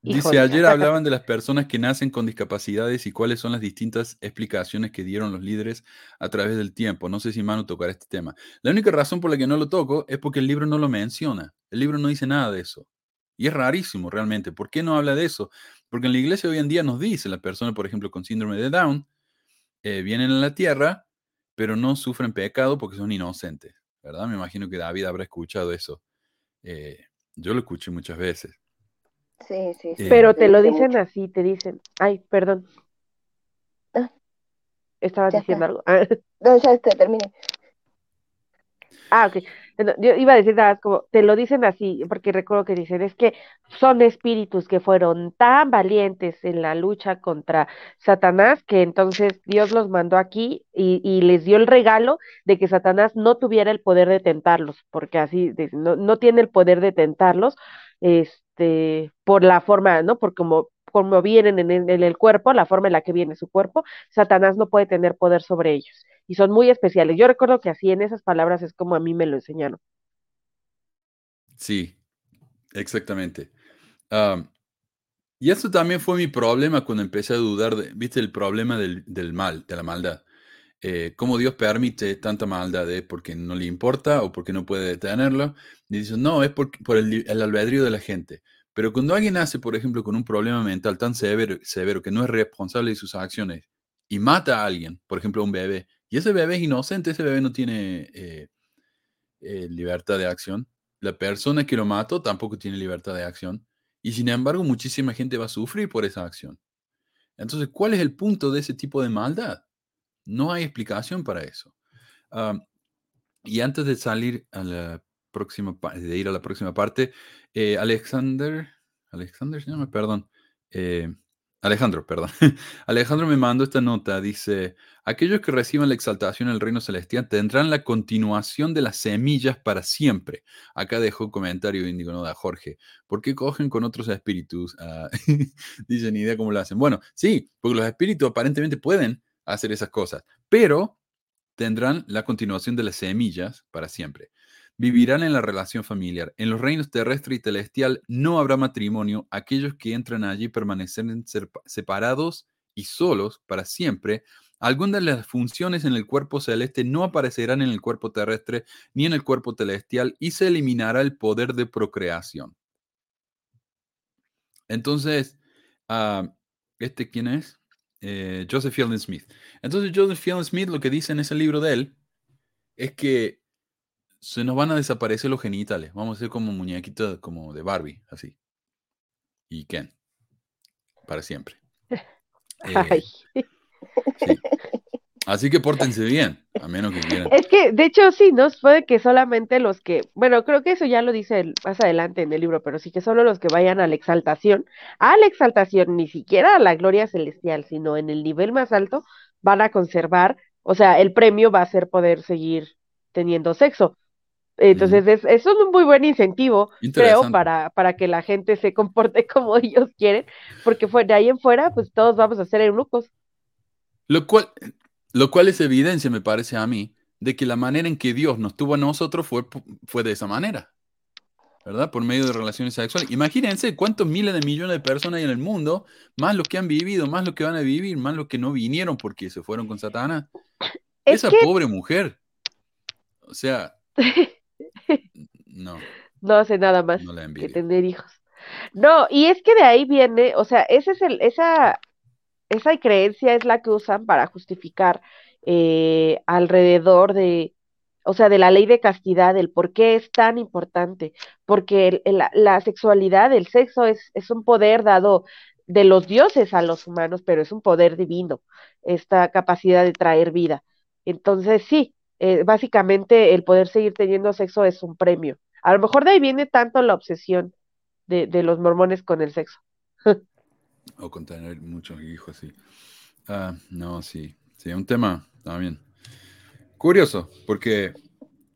Speaker 4: Dice, ayer hablaban de las personas que nacen con discapacidades y cuáles son las distintas explicaciones que dieron los líderes a través del tiempo. No sé si Manu tocará este tema. La única razón por la que no lo toco es porque el libro no lo menciona. El libro no dice nada de eso. Y es rarísimo realmente. ¿Por qué no habla de eso? Porque en la iglesia hoy en día nos dice, las personas, por ejemplo, con síndrome de Down, eh, vienen a la tierra, pero no sufren pecado porque son inocentes. ¿Verdad? Me imagino que David habrá escuchado eso. Eh, yo lo escuché muchas veces.
Speaker 7: Sí, sí, sí.
Speaker 5: Pero te lo dicen así, te dicen, ay, perdón.
Speaker 7: Ah.
Speaker 5: ¿Estabas
Speaker 7: Ya
Speaker 5: diciendo
Speaker 7: está.
Speaker 5: algo? Ah,
Speaker 7: No, ya está, terminé.
Speaker 5: Ah, ok. Yo iba a decir nada, más como, te lo dicen así, porque recuerdo que dicen, es que son espíritus que fueron tan valientes en la lucha contra Satanás, que entonces Dios los mandó aquí y, y les dio el regalo de que Satanás no tuviera el poder de tentarlos, porque así, no, no tiene el poder de tentarlos, este, por la forma, ¿no? Por como, como vienen en en el cuerpo, la forma en la que viene su cuerpo, Satanás no puede tener poder sobre ellos y son muy especiales. Yo recuerdo que así en esas palabras es como a mí me lo enseñaron.
Speaker 4: Sí, exactamente. Am, y eso también fue mi problema cuando empecé a dudar de, viste, el problema del, del mal, de la maldad. Eh, cómo Dios permite tanta maldad, ¿eh? porque no le importa o porque no puede detenerlo. Y dice, no, es por, por el, el albedrío de la gente. Pero cuando alguien nace, por ejemplo, con un problema mental tan severo, severo que no es responsable de sus acciones y mata a alguien, por ejemplo, a un bebé, y ese bebé es inocente, ese bebé no tiene eh, eh, libertad de acción. La persona que lo mató tampoco tiene libertad de acción. Y sin embargo, muchísima gente va a sufrir por esa acción. Entonces, ¿cuál es el punto de ese tipo de maldad? No hay explicación para eso. Am, y antes de salir a la próxima, de ir a la próxima parte, eh, Alexander, Alexander llama, perdón, eh, Alejandro, perdón. Alejandro me mandó esta nota, dice, aquellos que reciban la exaltación en el reino celestial tendrán la continuación de las semillas para siempre. Acá dejó un comentario índigo, ¿no? De Jorge. ¿Por qué cogen con otros espíritus? Ah, dice, ni idea cómo lo hacen. Bueno, sí, porque los espíritus aparentemente pueden hacer esas cosas, pero tendrán la continuación de las semillas para siempre. Vivirán en la relación familiar. En los reinos terrestre y celestial no habrá matrimonio. Aquellos que entran allí permanecerán separados y solos para siempre. Algunas de las funciones en el cuerpo celeste no aparecerán en el cuerpo terrestre ni en el cuerpo celestial y se eliminará el poder de procreación. Entonces, ah, ¿este quién es? Eh, Joseph Fielding Smith. Entonces, Joseph Fielding Smith lo que dice en ese libro de él es que se nos van a desaparecer los genitales. Vamos a ser como muñequitos como de Barbie, así. Y Ken. Para siempre. Eh,
Speaker 5: Ay.
Speaker 4: sí. Así que pórtense bien, a menos que quieran.
Speaker 5: Es que, de hecho, sí, ¿no? Fue que solamente los que, bueno, creo que eso ya lo dice el- más adelante en el libro, pero sí que solo los que vayan a la exaltación, a la exaltación, ni siquiera a la gloria celestial, sino en el nivel más alto, van a conservar, o sea, el premio va a ser poder seguir teniendo sexo. Entonces, es, es un muy buen incentivo, creo, para, para que la gente se comporte como ellos quieren, porque fue de ahí en fuera, pues todos vamos a ser eunucos.
Speaker 4: Lo cual, lo cual es evidencia, me parece a mí, de que la manera en que Dios nos tuvo a nosotros fue, fue de esa manera. ¿Verdad? Por medio de relaciones sexuales. Imagínense cuántos miles de millones de personas hay en el mundo, más los que han vivido, más los que van a vivir, más los que no vinieron porque se fueron con Satanás.
Speaker 5: Es
Speaker 4: Esa
Speaker 5: que
Speaker 4: pobre mujer. O sea, no,
Speaker 5: no hace nada más
Speaker 4: no
Speaker 5: que tener hijos. No, y es que de ahí viene, o sea, ese es el, esa, esa creencia es la que usan para justificar eh, alrededor de, o sea, de la ley de castidad, el por qué es tan importante, porque el- el- la, la sexualidad, el sexo es, es un poder dado de los dioses a los humanos, pero es un poder divino, esta capacidad de traer vida. Entonces, sí, eh, básicamente el poder seguir teniendo sexo es un premio. A lo mejor de ahí viene tanto la obsesión de, de los mormones con el sexo.
Speaker 4: O con tener muchos hijos, sí. Ah, no, sí. Sí, un tema también. Curioso, porque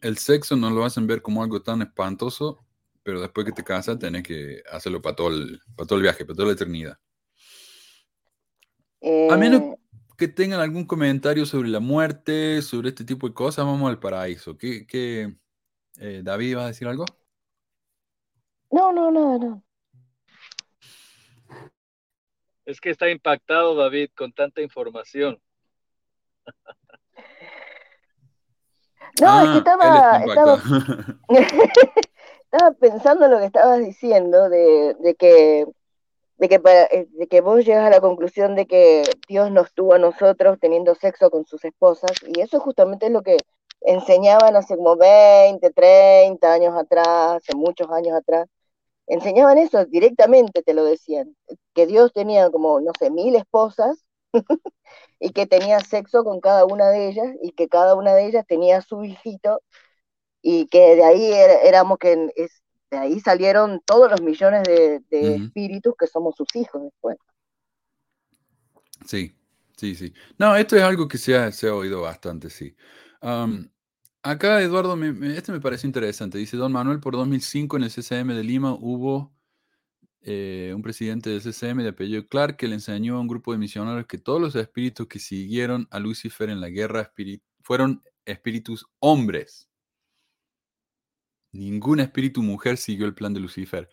Speaker 4: el sexo nos lo hacen ver como algo tan espantoso, pero después que te casas tenés que hacerlo para todo el, para todo el viaje, para toda la eternidad. A menos
Speaker 7: Eh,
Speaker 4: que tengan algún comentario sobre la muerte, sobre este tipo de cosas, vamos al paraíso. ¿Qué, qué, eh, David, ¿vas a decir algo?
Speaker 7: no, no, no, no.
Speaker 6: Es que está impactado David con tanta información.
Speaker 7: No, es que
Speaker 4: Ah,
Speaker 7: estaba, estaba pensando lo que estabas diciendo de, de que, de que para, eh, de que vos llegas a la conclusión de que Dios nos tuvo a nosotros teniendo sexo con sus esposas, y eso justamente es lo que enseñaban hace como 20, 30 años atrás, hace muchos años atrás. Enseñaban eso directamente, te lo decían, que Dios tenía como, no sé, mil esposas y que tenía sexo con cada una de ellas y que cada una de ellas tenía su hijito y que de ahí era- éramos que es, de ahí salieron todos los millones de, de
Speaker 4: Ujú.
Speaker 7: espíritus que somos sus hijos después.
Speaker 4: Sí, sí, sí. No, esto es algo que se ha, se ha oído bastante, sí. Acá, Eduardo, me- me- este me parece interesante. Dice, Don Manuel, por 2005 en el CCM de Lima hubo eh, un presidente del CCM de apellido Clark que le enseñó a un grupo de misioneros que todos los espíritus que siguieron a Lucifer en la guerra fueron espíritus hombres. Ningún espíritu mujer siguió el plan de Lucifer,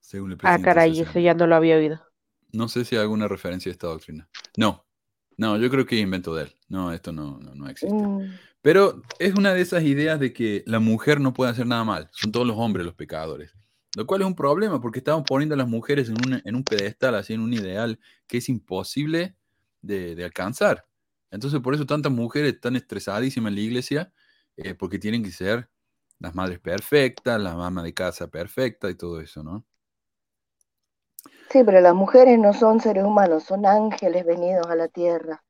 Speaker 4: según el
Speaker 5: Ah,
Speaker 4: presidente del
Speaker 5: caray, eso ya no lo había oído.
Speaker 4: No sé si hay alguna referencia a esta doctrina. No, no, yo creo que invento de él. No, esto no, no, no existe.
Speaker 7: Mm,
Speaker 4: Pero es una de esas ideas de que la mujer no puede hacer nada mal. Son todos los hombres los pecadores. Lo cual es un problema porque estamos poniendo a las mujeres en un, en un pedestal, así en un ideal que es imposible de, de alcanzar. Entonces por eso tantas mujeres están estresadísimas en la iglesia eh, porque tienen que ser las madres perfectas, la mamá de casa perfecta y todo eso, ¿no?
Speaker 7: Sí, pero las mujeres no son seres humanos, son ángeles venidos a la tierra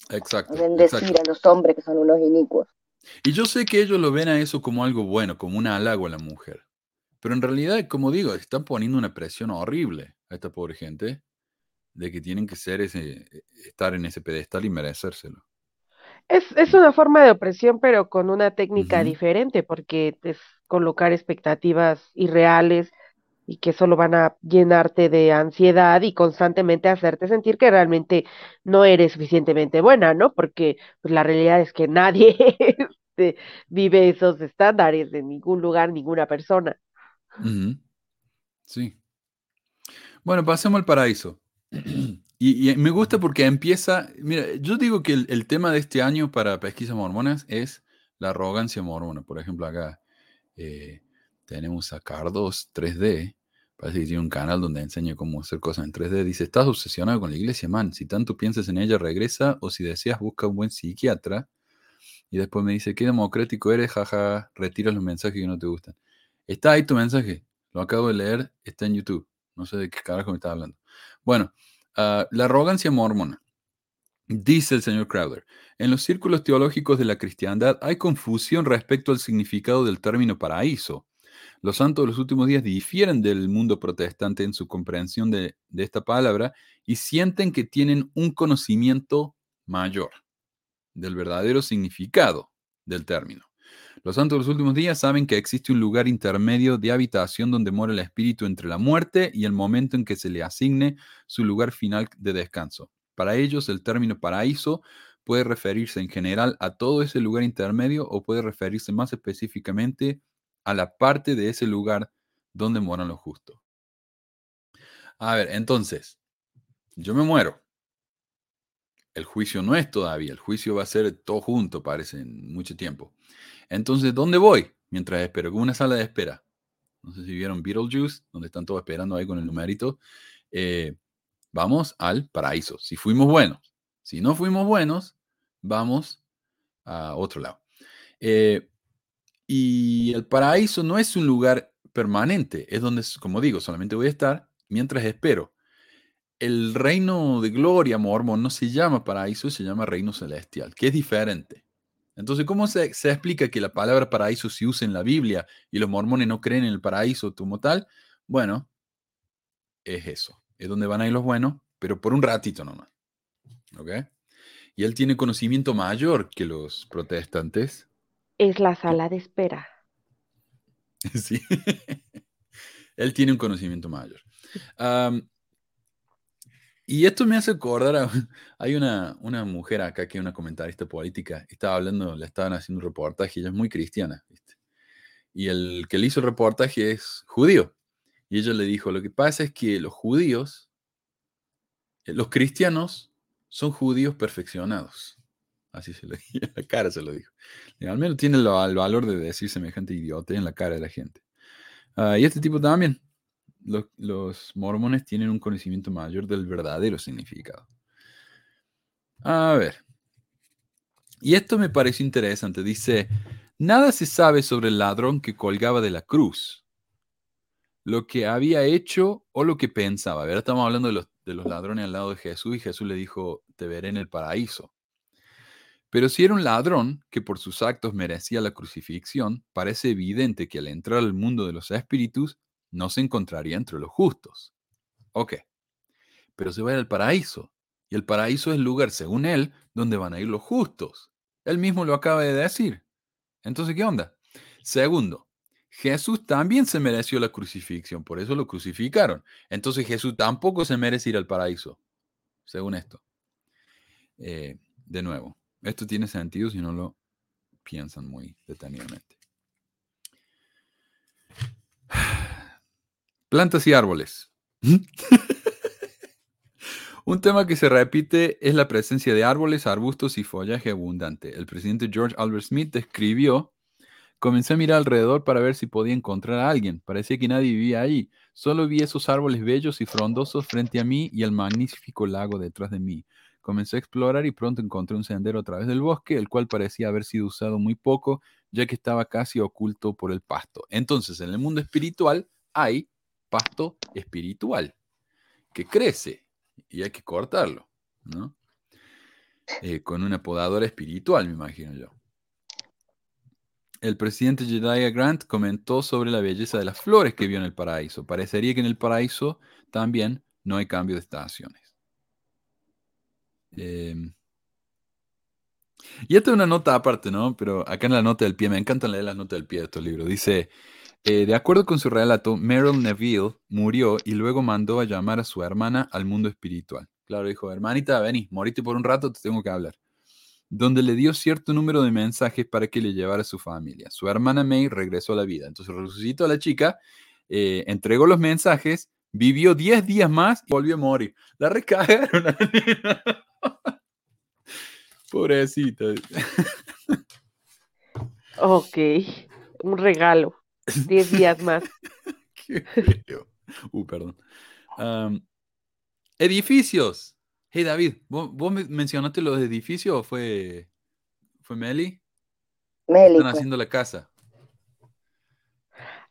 Speaker 7: a
Speaker 4: Exacto.
Speaker 7: bendecir
Speaker 4: exacto.
Speaker 7: a los hombres que son unos inicuos.
Speaker 4: Y yo sé que ellos lo ven a eso como algo bueno, como un halago a la mujer. Pero en realidad, como digo, están poniendo una presión horrible a esta pobre gente de que tienen que ser ese, estar en ese pedestal y merecérselo.
Speaker 5: Es, es una forma de opresión, pero con una técnica diferente, porque es colocar expectativas irreales y que solo van a llenarte de ansiedad y constantemente hacerte sentir que realmente no eres suficientemente buena, ¿no? Porque pues, la realidad es que nadie este, vive esos estándares en ningún lugar, ninguna persona.
Speaker 4: Sí. Bueno, pasemos al paraíso. Y, me gusta porque empieza, mira, yo digo que el, el tema de este año para pesquisas mormonas es la arrogancia mormona. Por ejemplo, acá eh, tenemos a Cardos 3D, parece que tiene un canal donde enseña cómo hacer cosas en 3D. Dice, estás obsesionado con la iglesia, man. Si tanto piensas en ella, regresa o si deseas, busca un buen psiquiatra. Y después me dice, qué democrático eres, jaja, retira los mensajes que no te gustan. Está ahí tu mensaje, lo acabo de leer, está en YouTube. No sé de qué carajo me estás hablando. Bueno, ah, la arrogancia mormona. Dice el señor Crowder, en los círculos teológicos de la cristiandad hay confusión respecto al significado del término paraíso. Los santos de los últimos días difieren del mundo protestante en su comprensión de, esta palabra y sienten que tienen un conocimiento mayor del verdadero significado del término. Los santos de los últimos días saben que existe un lugar intermedio de habitación donde mora el espíritu entre la muerte y el momento en que se le asigne su lugar final de descanso. Para ellos, el término paraíso puede referirse en general a todo ese lugar intermedio o puede referirse más específicamente a la parte de ese lugar donde moran los justos. A ver, entonces, yo me muero. El juicio no es todavía, el juicio va a ser todo junto, parece, en mucho tiempo. Entonces, ¿dónde voy? Mientras espero, como una sala de espera. No sé si vieron Beetlejuice, donde están todos esperando ahí con el numerito. Eh, vamos al paraíso, si fuimos buenos. Si no fuimos buenos, vamos a otro lado. Eh, y el paraíso no es un lugar permanente, es donde, como digo, solamente voy a estar mientras espero. El reino de gloria mormón no se llama paraíso, se llama reino celestial, que es diferente. Entonces, ¿cómo se, explica que la palabra paraíso se usa en la Biblia y los mormones no creen en el paraíso como tal? Bueno, es eso. Es donde van a ir los buenos, pero por un ratito nomás. ¿Ok? Y él tiene conocimiento mayor que los protestantes.
Speaker 5: Es la sala de espera.
Speaker 4: Sí. Él tiene un conocimiento mayor. Y esto me hace acordar hay una, una mujer acá que es una comentarista política, estaba hablando, le estaban haciendo un reportaje, ella es muy cristiana, ¿viste? Y el que le hizo el reportaje es judío. Y ella le dijo, lo que pasa es que los judíos, eh, los cristianos son judíos perfeccionados. Así se lo dijo, en la cara se lo dijo. Al menos tiene el valor de decir semejante idiota en la cara de la gente. Ah, y este tipo también. Los, los mormones tienen un conocimiento mayor del verdadero significado. A ver. Y esto me pareció interesante. Dice, nada se sabe sobre el ladrón que colgaba de la cruz. Lo que había hecho o lo que pensaba. A ver, estamos hablando de los, de los ladrones al lado de Jesús y Jesús le dijo, te veré en el paraíso. Pero si era un ladrón que por sus actos merecía la crucifixión, parece evidente que al entrar al mundo de los espíritus no se encontraría entre los justos. Ok, pero se va al paraíso. Y el paraíso es el lugar, según él, donde van a ir los justos. Él mismo lo acaba de decir. Entonces, ¿qué onda? Segundo, Jesús también se mereció la crucifixión, por eso lo crucificaron. Entonces Jesús tampoco se merece ir al paraíso, según esto. Eh, de nuevo, esto tiene sentido si no lo piensan muy detenidamente. Plantas y árboles. Un tema que se repite es la presencia de árboles, arbustos y follaje abundante. El presidente George Albert Smith escribió, comencé a mirar alrededor para ver si podía encontrar a alguien. Parecía que nadie vivía ahí. Solo vi esos árboles bellos y frondosos frente a mí y el magnífico lago detrás de mí. Comencé a explorar y pronto encontré un sendero a través del bosque, el cual parecía haber sido usado muy poco, ya que estaba casi oculto por el pasto. Entonces, en el mundo espiritual hay pasto espiritual que crece y hay que cortarlo, ¿no? Eh, con una podadora espiritual, me imagino yo. El presidente Jedediah Grant comentó sobre la belleza de las flores que vio en el paraíso. Parecería que en el paraíso también no hay cambio de estaciones. Eh, y esta es una nota aparte, ¿no? Pero acá en la nota del pie, me encanta leer las notas del pie de estos libros. Dice, eh, de acuerdo con su relato, Meryl Neville murió y luego mandó a llamar a su hermana al mundo espiritual. Claro, dijo, hermanita, vení, morite por un rato, te tengo que hablar. Donde le dio cierto número de mensajes para que le llevara a su familia. Su hermana May regresó a la vida. Entonces resucitó a la chica, eh, entregó los mensajes, vivió 10 días más y volvió a morir. La recagaron la. Pobrecita.
Speaker 5: Ok, un regalo. Diez días más.
Speaker 4: Qué feo. Uh, perdón. Edificios. Hey David, ¿vos, vos me- mencionaste los edificios o fue, fue Meli?
Speaker 7: Meli,
Speaker 4: Están
Speaker 7: pues.
Speaker 4: haciendo la casa.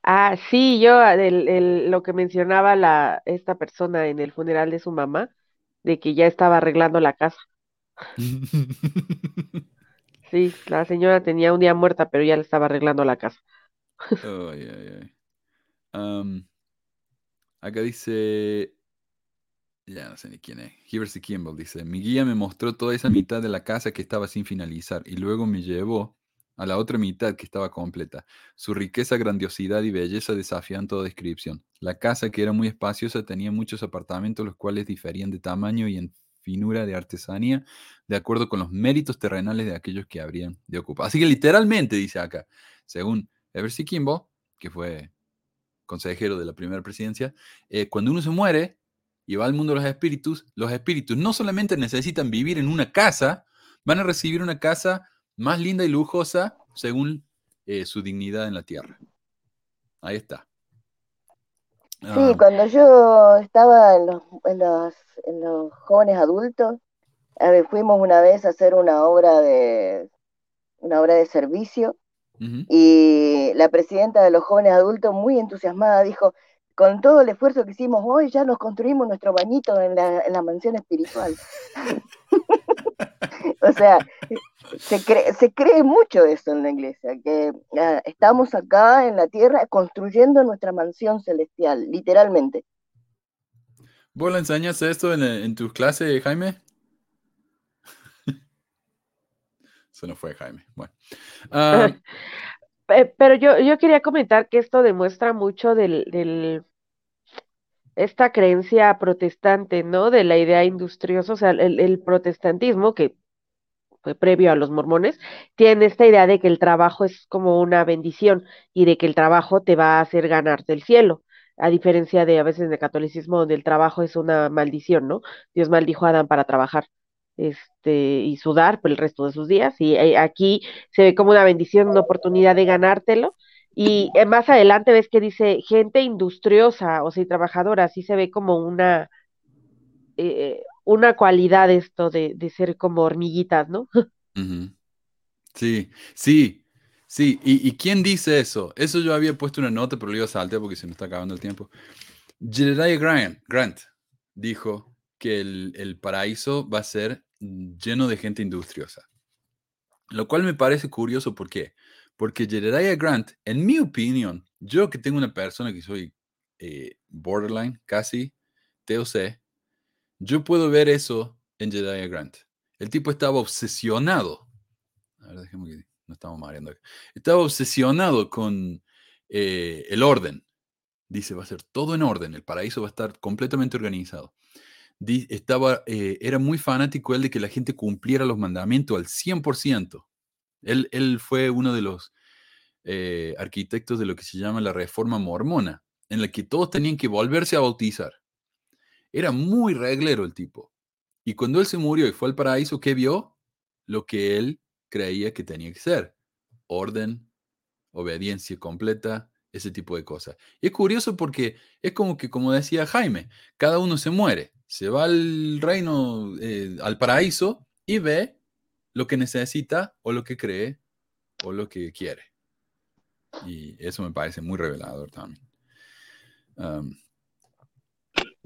Speaker 5: Ah, sí, yo el- el- lo que mencionaba la, esta persona en el funeral de su mamá, de que ya estaba arreglando la casa. Sí, la señora tenía un día muerta, pero ya le estaba arreglando la casa.
Speaker 4: Ay, ay, ay. Am, acá dice. Ya no sé ni quién es. Hiversi Kimball dice: Mi guía me mostró toda esa mitad de la casa que estaba sin finalizar y luego me llevó a la otra mitad que estaba completa. Su riqueza, grandiosidad y belleza desafían toda descripción. La casa, que era muy espaciosa, tenía muchos apartamentos, los cuales diferían de tamaño y en finura de artesanía, de acuerdo con los méritos terrenales de aquellos que habrían de ocupar. Así que literalmente dice acá, según Eversy Kimball, que fue consejero de la primera presidencia, eh, cuando uno se muere y va al mundo de los espíritus, los espíritus no solamente necesitan vivir en una casa, van a recibir una casa más linda y lujosa según eh, su dignidad en la tierra. Ahí está.
Speaker 7: Sí,
Speaker 4: Ah,
Speaker 7: cuando yo estaba en los, en los, en los jóvenes adultos, a ver, fuimos una vez a hacer una obra de, una obra de servicio y la presidenta de los jóvenes adultos, muy entusiasmada, dijo, con todo el esfuerzo que hicimos hoy, ya nos construimos nuestro bañito en la, en la mansión espiritual. O sea, se cree, se cree mucho eso en la iglesia, que ah, estamos acá en la tierra construyendo nuestra mansión celestial, literalmente.
Speaker 4: ¿Vos le enseñas esto en, en tus clases, Jaime? Eso no fue Jaime. Bueno. Ah,
Speaker 5: Pe- Pero yo, yo quería comentar que esto demuestra mucho del, del, esta creencia protestante, ¿no? De la idea industriosa, o sea, el, el protestantismo, que fue previo a los mormones, tiene esta idea de que el trabajo es como una bendición y de que el trabajo te va a hacer ganarte el cielo, a diferencia de a veces el catolicismo donde el trabajo es una maldición, ¿no? Dios maldijo a Adán para trabajar este, y sudar por el resto de sus días, y eh, aquí se ve como una bendición, una oportunidad de ganártelo, y eh, más adelante ves que dice gente industriosa, o sea, y trabajadora, así se ve como una, eh, una cualidad esto de, de ser como hormiguitas, ¿no?
Speaker 4: Sí, sí, sí. ¿Y, y quién dice eso? Eso yo había puesto una nota, pero lo iba a saltear porque se me está acabando el tiempo. Jedediah Grant, Grant dijo que el, el paraíso va a ser lleno de gente industriosa. Lo cual me parece curioso, ¿por qué? Porque Jedediah Grant, en mi opinión, yo que tengo una persona que soy eh, borderline, casi TOC, yo puedo ver eso en Jedediah Grant. El tipo estaba obsesionado. A ver, dejemos que no estamos mareando acá. Estaba obsesionado con eh, el orden. Dice, va a ser todo en orden. El paraíso va a estar completamente organizado. Estaba, eh, era muy fanático él de que la gente cumpliera los mandamientos al 100%. Él, él fue uno de los eh, arquitectos de lo que se llama la reforma mormona, en la que todos tenían que volverse a bautizar. Era muy reglero el tipo. Y cuando él se murió y fue al paraíso, ¿qué vio? Lo que él creía que tenía que ser. Orden, obediencia completa, ese tipo de cosas. Y es curioso porque es como que, como decía Jaime, cada uno se muere, se va al reino, eh, al paraíso y ve lo que necesita o lo que cree o lo que quiere. Y eso me parece muy revelador también.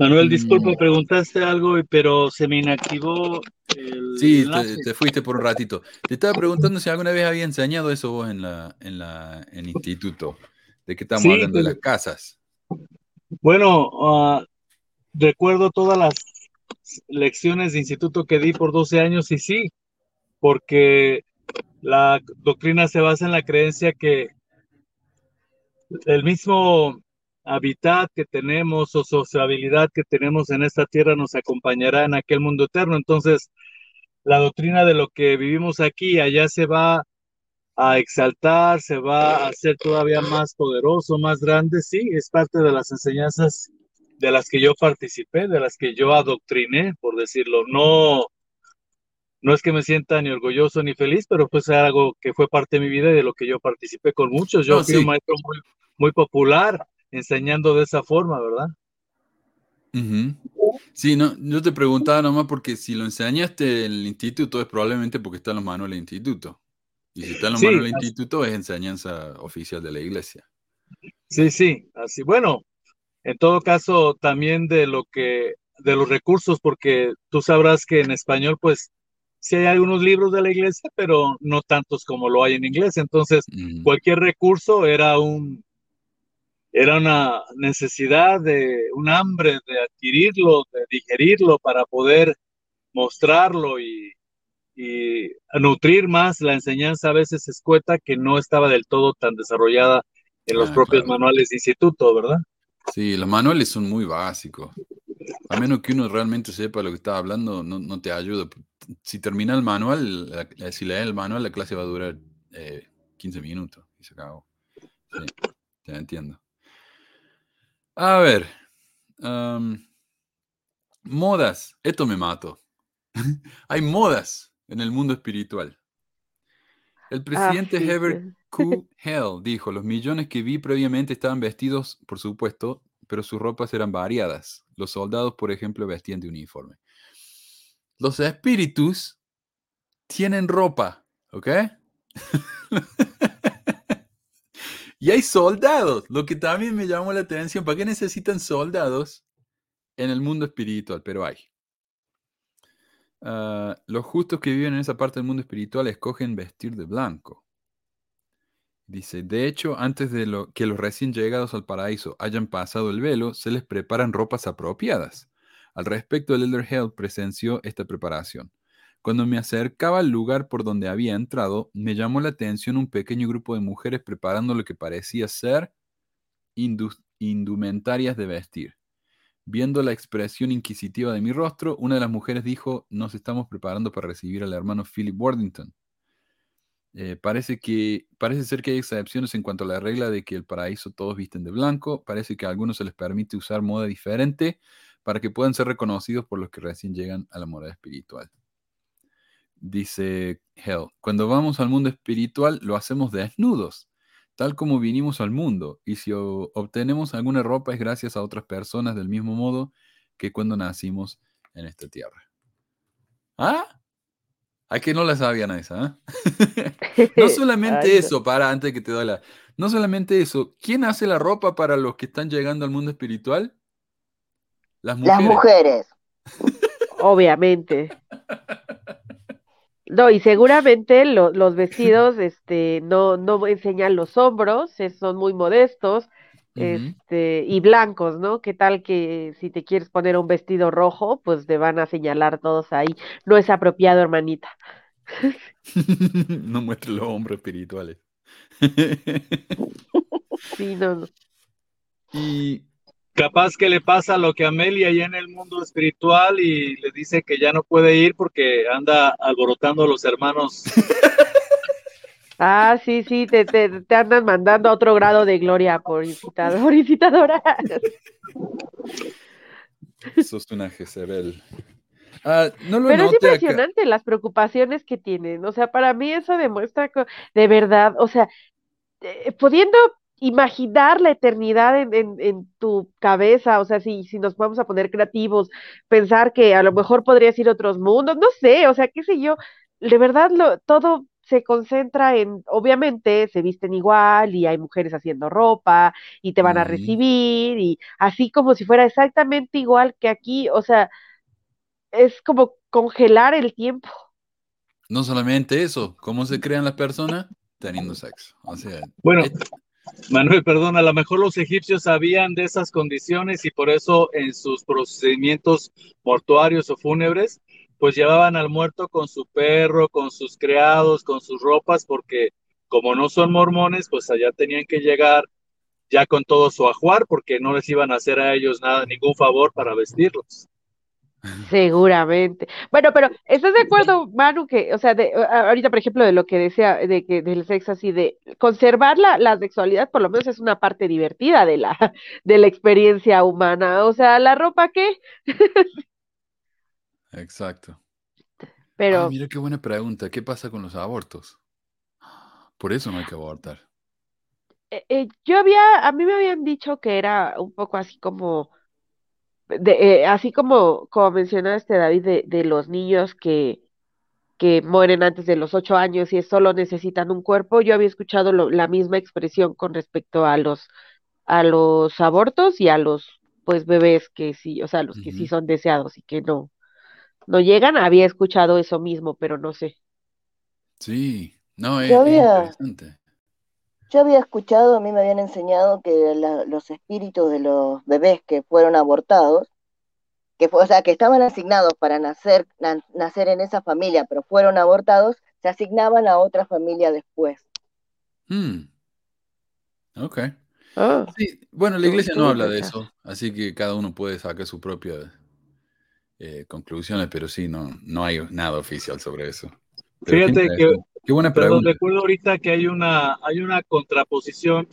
Speaker 6: Manuel,
Speaker 4: Mm.
Speaker 6: disculpa, preguntaste algo, pero se me inactivó el
Speaker 4: Sí, te, te fuiste por un ratito. Te estaba preguntando si alguna vez había enseñado eso vos en la, en la, en instituto. ¿De qué estamos
Speaker 6: Sí,
Speaker 4: hablando? De
Speaker 6: pues,
Speaker 4: las casas.
Speaker 6: Bueno, ah, recuerdo todas las lecciones de instituto que di por 12 años y sí, porque la doctrina se basa en la creencia que el mismo hábitat que tenemos o sociabilidad que tenemos en esta tierra nos acompañará en aquel mundo eterno. Entonces, la doctrina de lo que vivimos aquí, allá se va a exaltar, se va a hacer todavía más poderoso, más grande. Sí, es parte de las enseñanzas de las que yo participé, de las que yo adoctriné, por decirlo. No, no es que me sienta ni orgulloso ni feliz, pero pues es algo que fue parte de mi vida y de lo que yo participé con muchos. Yo
Speaker 4: No,
Speaker 6: fui un
Speaker 4: sí.
Speaker 6: maestro muy, muy popular enseñando de esa forma, ¿verdad?
Speaker 4: Sí, no, yo te preguntaba nomás porque si lo enseñaste en el instituto es probablemente porque está en los manuales del instituto. Y si está en los
Speaker 6: Sí,
Speaker 4: manuales del
Speaker 6: así-
Speaker 4: instituto es enseñanza oficial de la iglesia.
Speaker 6: Sí, sí, así. Bueno, en todo caso, también de lo que, de los recursos, porque tú sabrás que en español, pues, sí hay algunos libros de la iglesia, pero no tantos como lo hay en inglés. Entonces, cualquier recurso era un, era una necesidad de, un hambre de adquirirlo, de digerirlo para poder mostrarlo y, y nutrir más la enseñanza a veces escueta que no estaba del todo tan desarrollada en los
Speaker 4: Ah,
Speaker 6: propios
Speaker 4: claro.
Speaker 6: manuales de instituto, ¿verdad?
Speaker 4: Sí, los manuales son muy básicos. A menos que uno realmente sepa lo que está hablando, no, no te ayuda. Si termina el manual, la- la- si lees el manual, la clase va a durar eh, 15 minutos y se acabó. Sí, ya entiendo. A ver. modas. Esto me mato. Hay modas en el mundo espiritual. El
Speaker 5: Ah,
Speaker 4: presidente
Speaker 5: sí,
Speaker 4: Herbert
Speaker 5: sí.
Speaker 4: Q. Hell dijo, los millones que vi previamente estaban vestidos, por supuesto, pero sus ropas eran variadas. Los soldados, por ejemplo, vestían de uniforme. Los espíritus tienen ropa, ¿ok? y hay soldados, lo que también me llamó la atención. ¿Para qué necesitan soldados en el mundo espiritual? Pero hay. Ah, los justos que viven en esa parte del mundo espiritual escogen vestir de blanco. Dice, de hecho, antes de que los recién llegados al paraíso hayan pasado el velo, se les preparan ropas apropiadas. Al respecto, el Elder Hell presenció esta preparación. Cuando me acercaba al lugar por donde había entrado, me llamó la atención un pequeño grupo de mujeres preparando lo que parecía ser indumentarias de vestir. Viendo la expresión inquisitiva de mi rostro, una de las mujeres dijo, nos estamos preparando para recibir al hermano Philip Worthington. Eh, parece, que, parece ser que hay excepciones en cuanto a la regla de que el paraíso todos visten de blanco. Parece que a algunos se les permite usar moda diferente para que puedan ser reconocidos por los que recién llegan a la morada espiritual. Dice Hell, cuando vamos al mundo espiritual lo hacemos desnudos, tal como vinimos al mundo, y si obtenemos alguna ropa es gracias a otras personas del mismo modo que cuando nacimos en esta tierra. ¿Ah? ¿A que no la sabían esa? ¿eh? no solamente eso, para, antes de que te doy la... No solamente eso, ¿quién hace la ropa para los que están llegando al mundo espiritual?
Speaker 7: Las mujeres. Las mujeres.
Speaker 5: Obviamente. No, y seguramente los vestidos este, no, no enseñan los hombros, son muy modestos este, y blancos, ¿no? ¿Qué tal que si te quieres poner un vestido rojo, pues te van a señalar todos ahí? No es apropiado, hermanita.
Speaker 4: no muestre los hombros espirituales.
Speaker 5: sí, no, no.
Speaker 6: Y capaz que le pasa lo que a Amelia allá en el mundo espiritual y le dice que ya no puede ir porque anda alborotando a los hermanos.
Speaker 5: Ah, sí, sí, te, te, andan mandando a otro grado de gloria por incitador, incitadora.
Speaker 4: Sos una Jezebel. Ah, no lo
Speaker 5: Pero es impresionante las preocupaciones que tienen. O sea, para mí eso demuestra de verdad, o sea, eh, pudiendo imaginar la eternidad en, en, tu cabeza, o sea, si, si nos vamos a poner creativos, pensar que a lo mejor podrías ir a otros mundos, no sé, o sea, qué sé yo, de verdad lo, todo se concentra en, obviamente, se visten igual y hay mujeres haciendo ropa y te van a recibir y así como si fuera exactamente igual que aquí, o sea, es como congelar el tiempo.
Speaker 4: No solamente eso, ¿cómo se crean las personas? Teniendo sexo. O sea,
Speaker 6: bueno, Manuel, perdón, a lo mejor los egipcios sabían de esas condiciones y por eso en sus procedimientos mortuarios o fúnebres, pues llevaban al muerto con su perro, con sus criados, con sus ropas, porque como no son mormones, pues allá tenían que llegar ya con todo su ajuar, porque no les iban a hacer a ellos nada, ningún favor para vestirlos.
Speaker 5: Seguramente. Bueno, pero ¿estás de acuerdo, Manu, que, o sea, de, ahorita, por ejemplo, de lo que decía, de que del sexo así, de conservar la, la sexualidad, por lo menos es una parte divertida de la, de la experiencia humana. O sea, ¿la ropa qué?
Speaker 4: Exacto.
Speaker 5: Pero.
Speaker 4: mira qué buena pregunta. ¿Qué pasa con los abortos? Por eso no hay que abortar.
Speaker 5: Eh, eh, yo había, a mí me habían dicho que era un poco así como de, eh, así como, como mencionaste, David, de, de los niños que, que mueren antes de los ocho años y solo necesitan un cuerpo, yo había escuchado la misma expresión con respecto a los, a los abortos y a los pues bebés que sí, o sea, los que sí son deseados y que no, no llegan, había escuchado eso mismo, pero no sé.
Speaker 4: Sí, no, es, interesante.
Speaker 7: Yo había escuchado, a mí me habían enseñado que los espíritus de los bebés que fueron abortados, que fue, o sea, que estaban asignados para nacer, nacer en esa familia, pero fueron abortados, se asignaban a otra familia después.
Speaker 4: Hmm. Ok. Ah. bueno, la iglesia no habla de eso, así que cada uno puede sacar sus propias eh, conclusiones, pero sí, no, no hay nada oficial sobre eso.
Speaker 6: Fíjate que Qué buena pregunta. recuerdo ahorita que hay una, hay una contraposición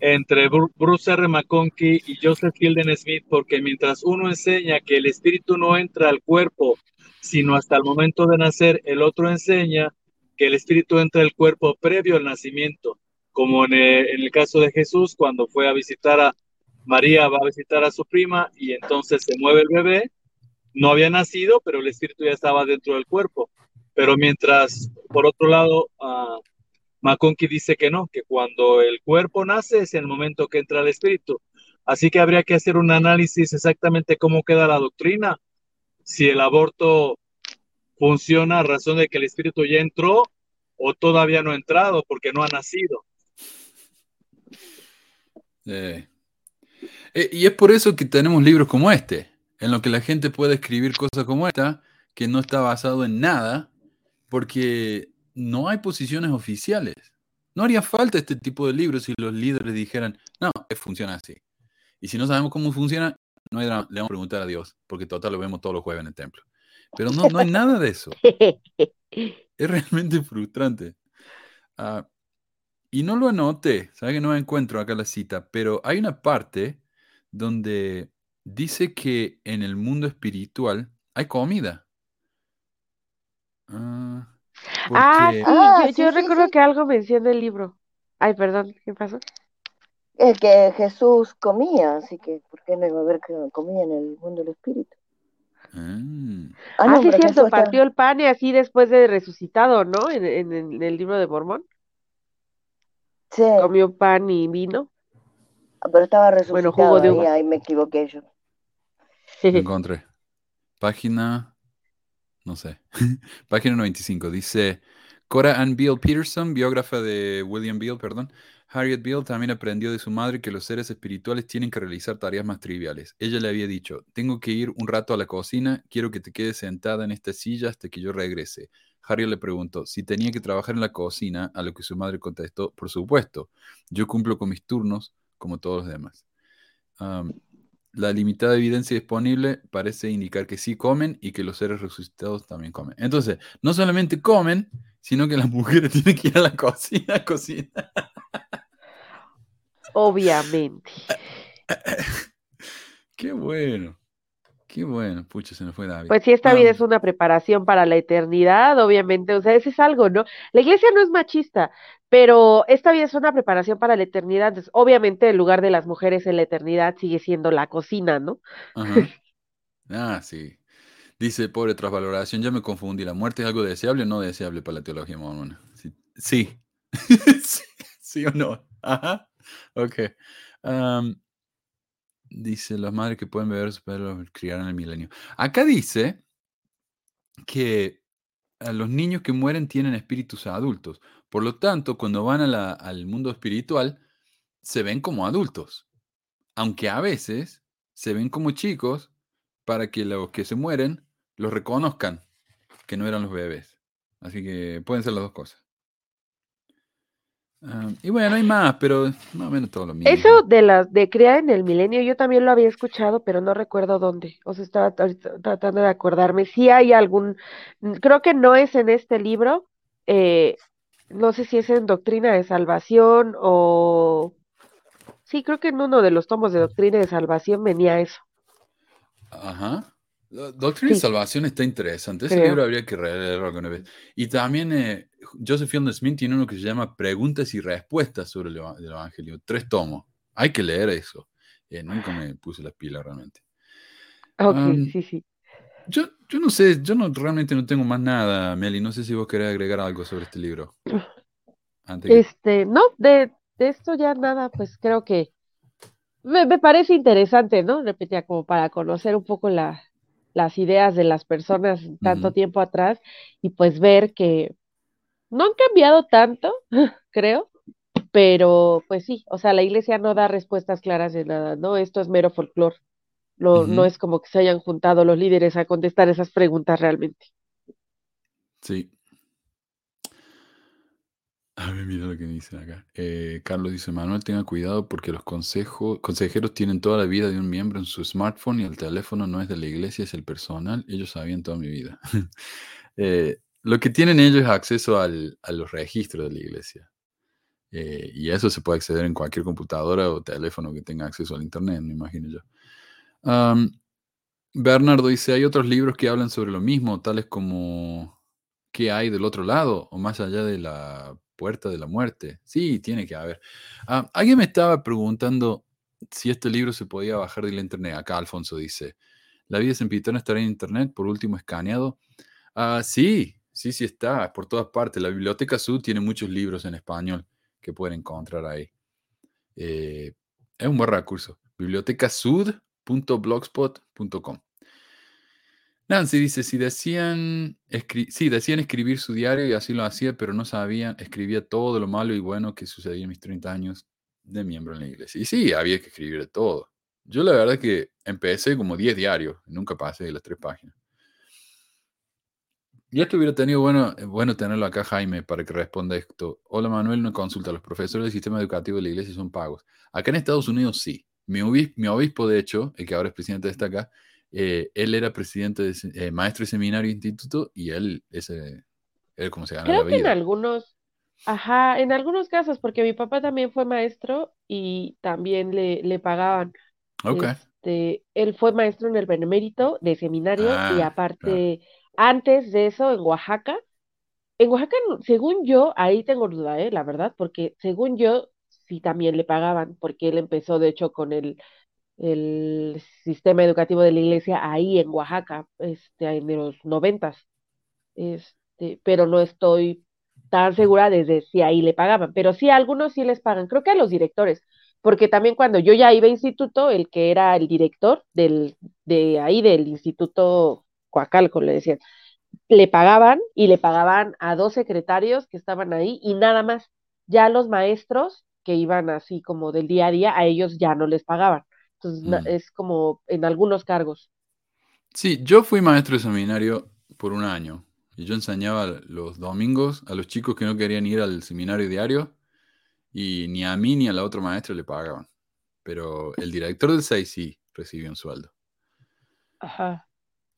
Speaker 6: entre Bruce R. McConkie y Joseph Hilden Smith, porque mientras uno enseña que el espíritu no entra al cuerpo, sino hasta el momento de nacer, el otro enseña que el espíritu entra al cuerpo previo al nacimiento, como en el, en el caso de Jesús, cuando fue a visitar a María, va a visitar a su prima y entonces se mueve el bebé, no había nacido, pero el espíritu ya estaba dentro del cuerpo. Pero mientras, por otro lado, uh, dice que no, que cuando el cuerpo nace es el momento que entra el espíritu. Así que habría que hacer un análisis exactamente cómo queda la doctrina, si el aborto funciona a razón de que el espíritu ya entró o todavía no ha entrado porque no ha nacido.
Speaker 4: Eh, y es por eso que tenemos libros como este, en los que la gente puede escribir cosas como esta, que no está basado en nada, porque no hay posiciones oficiales. No haría falta este tipo de libros si los líderes dijeran, no, funciona así. Y si no sabemos cómo funciona, no hay drama, le vamos a preguntar a Dios, porque total lo vemos todos los jueves en el templo. Pero no, no hay nada de eso. Es realmente frustrante. Ah, y no lo anoté, ¿sabes que no encuentro acá la cita? Pero hay una parte donde dice que en el mundo espiritual hay comida. Ah,
Speaker 5: Ah, sí,
Speaker 7: Ah,
Speaker 5: yo,
Speaker 7: sí,
Speaker 5: yo
Speaker 7: sí,
Speaker 5: recuerdo
Speaker 7: sí.
Speaker 5: que algo menciona el libro. Ay, perdón, ¿qué pasó?
Speaker 7: Es que Jesús comía, así que ¿por qué no iba a haber que comía en el mundo del espíritu?
Speaker 4: Ah,
Speaker 7: Ah,
Speaker 5: Ah, sí,
Speaker 7: pero
Speaker 5: cierto, partió el pan y así después de resucitado, ¿no? En, en- en el libro de Mormón,
Speaker 7: Sí,
Speaker 5: comió pan y vino.
Speaker 7: pero estaba
Speaker 5: Bueno,
Speaker 7: resucitado
Speaker 5: jugo de
Speaker 7: ahí,
Speaker 5: uva.
Speaker 7: ahí me equivoqué yo.
Speaker 4: encontré. Página, no sé, página 95. Dice, Cora Ann Beale Peterson, biógrafa de William Beale, perdón. Harriet Beale también aprendió de su madre que los seres espirituales tienen que realizar tareas más triviales. Ella le había dicho, tengo que ir un rato a la cocina, quiero que te quedes sentada en esta silla hasta que yo regrese. Harriet le preguntó si tenía que trabajar en la cocina, a lo que su madre contestó, por supuesto, yo cumplo con mis turnos como todos los demás. La limitada evidencia disponible parece indicar que sí comen y que los seres resucitados también comen. Entonces, no solamente comen, sino que las mujeres tienen que ir a la cocina a cocinar.
Speaker 5: Obviamente.
Speaker 4: Qué bueno. Qué bueno. Pucha, se nos fue David.
Speaker 5: Pues si esta vida
Speaker 4: Ah,
Speaker 5: es una preparación para la eternidad, obviamente, o sea, ese es algo, ¿no? La iglesia no es machista, pero esta vida es una preparación para la eternidad, entonces, obviamente el lugar de las mujeres en la eternidad sigue siendo la cocina, ¿no?
Speaker 4: Ajá. Ah, sí. Dice, pobre trasvaloración, ya me confundí. ¿La muerte es algo deseable o no deseable para la teología mormona? Sí. Sí. sí, sí o no. Ajá. Ok. Dice, las madres que pueden beber sus criarán en el milenio. Acá dice que a los niños que mueren tienen espíritus adultos. Por lo tanto, cuando van a la- al mundo espiritual, se ven como adultos. Aunque a veces se ven como chicos para que los que se mueren los reconozcan que no eran los bebés. Así que pueden ser las dos cosas. Y bueno, hay más, pero más o menos todo lo mismo.
Speaker 5: Eso de las de criar en el milenio, yo también lo había escuchado, pero no recuerdo dónde. O sea, estaba tratando de acordarme. Si hay algún, creo que no es en este libro, eh, no sé si es en Doctrina de Salvación o... Sí, creo que en uno de los tomos de Doctrina de Salvación venía eso.
Speaker 4: Ajá. Do- Doctrina
Speaker 5: Sí.
Speaker 4: Salvación está interesante. Ese
Speaker 5: Creo.
Speaker 4: libro habría que leerlo alguna vez. Y también eh, Joseph Fielding Smith tiene uno que se llama Preguntas y Respuestas sobre el, eva- el Evangelio. Tres tomos. Hay que leer eso. Eh, nunca me puse las pilas realmente.
Speaker 5: Ok, sí, sí.
Speaker 4: Yo, yo no sé, yo no, realmente no tengo más nada, Meli. No sé si vos querés agregar algo sobre este libro. Antes que-
Speaker 5: Este, no, de, de esto ya nada, pues creo que me, me parece interesante, ¿no? Repetía, como para conocer un poco la, las ideas de las personas tanto tiempo atrás y pues ver que no han cambiado tanto, creo, pero pues sí, o sea, la iglesia no da respuestas claras de nada, ¿no? Esto es mero folclore. No, no es como que se hayan juntado los líderes a contestar esas preguntas realmente.
Speaker 4: Sí. A ver, mira lo que dice acá. Eh, Carlos dice, Manuel, tenga cuidado porque los consejos, consejeros tienen toda la vida de un miembro en su smartphone y el teléfono no es de la iglesia, es el personal. Ellos sabían toda mi vida. Eh, lo que tienen ellos es acceso al- a los registros de la iglesia. Eh, y a eso se puede acceder en cualquier computadora o teléfono que tenga acceso al internet, me imagino yo. Bernardo dice, hay otros libros que hablan sobre lo mismo, tales como ¿qué hay del otro lado o más allá de la puerta de la muerte? Sí, tiene que haber. Alguien me estaba preguntando si este libro se podía bajar de internet. Acá Alfonso dice, ¿La vida sempiterna estará en internet? Por último, escaneado. Ah, sí, sí, sí está, por todas partes. La Biblioteca Sud tiene muchos libros en español que pueden encontrar ahí. Eh, es un buen recurso. bibliotecasud.blogspot.com. Nancy dice, si decían, sí, decían escribir su diario y así lo hacía, pero no sabían, escribía todo lo malo y bueno que sucedía en mis 30 años de miembro en la iglesia. Y sí, había que escribir de todo. Yo la verdad que empecé como 10 diarios, nunca pasé de las tres páginas. Y esto hubiera tenido bueno, eh, bueno tenerlo acá, Jaime, para que responda esto. Hola Manuel, una consulta. Los profesores del sistema educativo de la iglesia son pagos. Acá en Estados Unidos sí. Mi obispo, mi obispo, de hecho, el que ahora es presidente de esta acá, eh, él era presidente, de, eh, maestro de seminario instituto, y él, ese, él como se gana
Speaker 5: Creo
Speaker 4: la
Speaker 5: que en
Speaker 4: vida.
Speaker 5: algunos, ajá, en algunos casos, porque mi papá también fue maestro y también le, le pagaban.
Speaker 4: Ok.
Speaker 5: Este, él fue maestro en el Benemérito de seminario y
Speaker 4: Ah, claro.
Speaker 5: aparte, antes de eso, en Oaxaca. En Oaxaca, según yo, ahí tengo duda, ¿eh? La verdad, porque según yo, sí también le pagaban, porque él empezó, de hecho, con el, el sistema educativo de la iglesia ahí en Oaxaca, este, en los noventas. Este, pero no estoy tan segura desde si ahí le pagaban, pero sí a algunos sí les pagan, creo que a los directores, porque también cuando yo ya iba a instituto, el que era el director del, de ahí del instituto Coacalco, le decían, le pagaban y le pagaban a dos secretarios que estaban ahí y nada más. Ya los maestros que iban así como del día a día, a ellos ya no les pagaban. Entonces
Speaker 4: Mm.
Speaker 5: es como en algunos cargos.
Speaker 4: Sí, yo fui maestro de seminario por un año y yo enseñaba los domingos a los chicos que no querían ir al seminario diario y ni a mí ni a la otra maestra le pagaban. Pero el director del 6 sí recibió un sueldo.
Speaker 5: Ajá.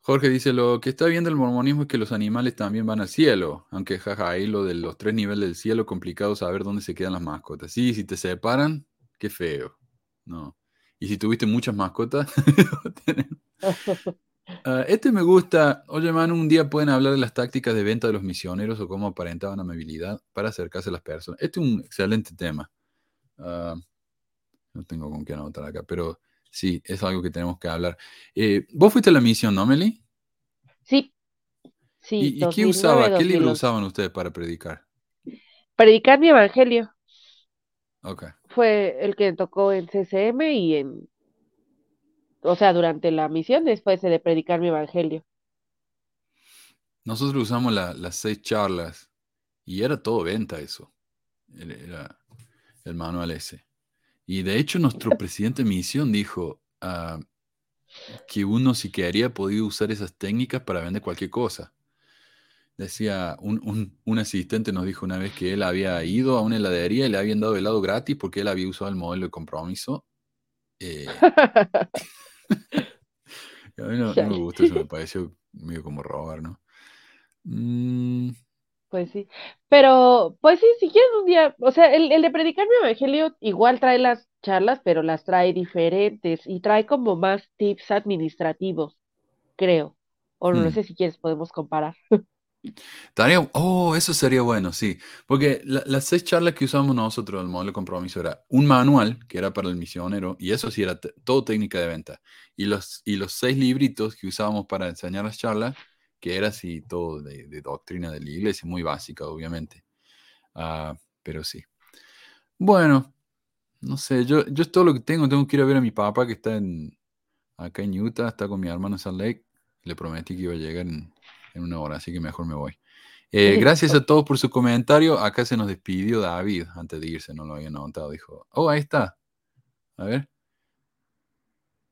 Speaker 4: Jorge dice, lo que está viendo el mormonismo es que los animales también van al cielo, aunque jaja, ahí lo de los tres niveles del cielo, complicado saber dónde se quedan las mascotas. Sí, si te separan, qué feo. No. Y si tuviste muchas mascotas, Ah, este me gusta. Oye, Manu, un día pueden hablar de las tácticas de venta de los misioneros o cómo aparentaban amabilidad para acercarse a las personas. Este es un excelente tema. Ah, no tengo con qué anotar acá, pero sí, es algo que tenemos que hablar. Eh, Vos fuiste a la misión, ¿no, Meli?
Speaker 5: Sí, sí,
Speaker 4: ¿Y, qué
Speaker 5: 2009,
Speaker 4: usaba? ¿Qué libro
Speaker 5: 2011.
Speaker 4: usaban ustedes para predicar?
Speaker 5: Predicar mi evangelio
Speaker 4: Ok.
Speaker 5: fue el que tocó en CCM y en, o sea, durante la misión después de predicar mi evangelio.
Speaker 4: Nosotros usamos la- las seis charlas y era todo venta eso. Era el manual ese. Y de hecho nuestro presidente de misión dijo ah, que uno si quería podía usar esas técnicas para vender cualquier cosa. Decía, un, un- un asistente nos dijo una vez que él había ido a una heladería y le habían dado helado gratis porque él había usado el modelo de compromiso. Eh, a mí no, no me gustó eso, me pareció medio como robar, ¿no? Mm,
Speaker 5: Pues sí, pero pues sí, si quieres un día, o sea, el, el de predicar mi evangelio igual trae las charlas, pero las trae diferentes y trae como más tips administrativos, creo. O no
Speaker 4: Hmm.
Speaker 5: sé si quieres, podemos comparar.
Speaker 4: Tarea, oh, eso sería bueno, sí. Porque la- las seis charlas que usamos nosotros del modelo de compromiso era un manual que era para el misionero, y eso sí era todo técnica de venta. Y los, y los seis libritos que usábamos para enseñar las charlas, que era así todo de, de doctrina de la iglesia, muy básica, obviamente. Ah, pero sí. Bueno, no sé, yo, yo es todo lo que tengo. Tengo que ir a ver a mi papá que está en, acá en Utah, está con mi hermano Salt Lake. Le prometí que iba a llegar en, en una hora, así que mejor me voy. Eh, gracias a todos por su comentario. Acá se nos despidió David antes de irse, no lo había notado. Dijo, oh, ahí está. A ver.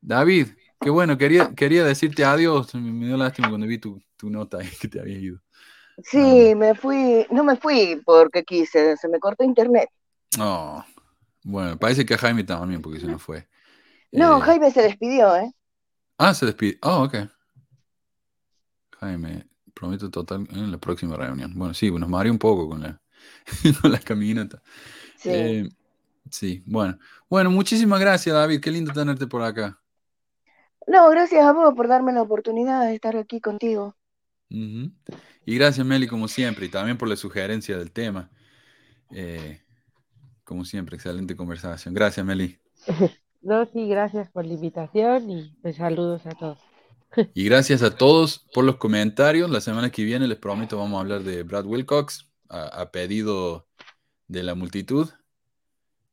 Speaker 4: David, qué bueno, quería, quería decirte adiós. Me, me dio lástima cuando vi tu, tu nota que te había ido.
Speaker 7: Sí, me fui, no me fui porque quise, se me cortó internet.
Speaker 4: Oh, bueno, parece que a Jaime también, porque se nos fue.
Speaker 7: No,
Speaker 4: Eh,
Speaker 7: Jaime se despidió, ¿eh?
Speaker 4: Ah, se despide. Oh, ok. Jaime, prometo total en la próxima reunión. Bueno, sí, nos mareó un poco con la, con la caminata.
Speaker 7: Sí.
Speaker 4: Eh, sí, bueno. Bueno, muchísimas gracias, David. Qué lindo tenerte por acá.
Speaker 7: No, gracias a vos por darme la oportunidad de estar aquí contigo.
Speaker 4: Y gracias, Meli, como siempre, y también por la sugerencia del tema. Eh, como siempre, excelente conversación. Gracias, Meli.
Speaker 5: No, sí, gracias por la invitación y pues saludos a todos.
Speaker 4: Y gracias a todos por los comentarios. La semana que viene les prometo vamos a hablar de Brad Wilcox a, a pedido de la multitud,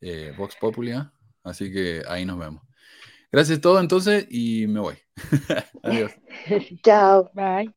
Speaker 4: eh, Vox Popular. Así que ahí nos vemos. Gracias a todos entonces y me voy. Adiós.
Speaker 7: Chao.
Speaker 5: Bye.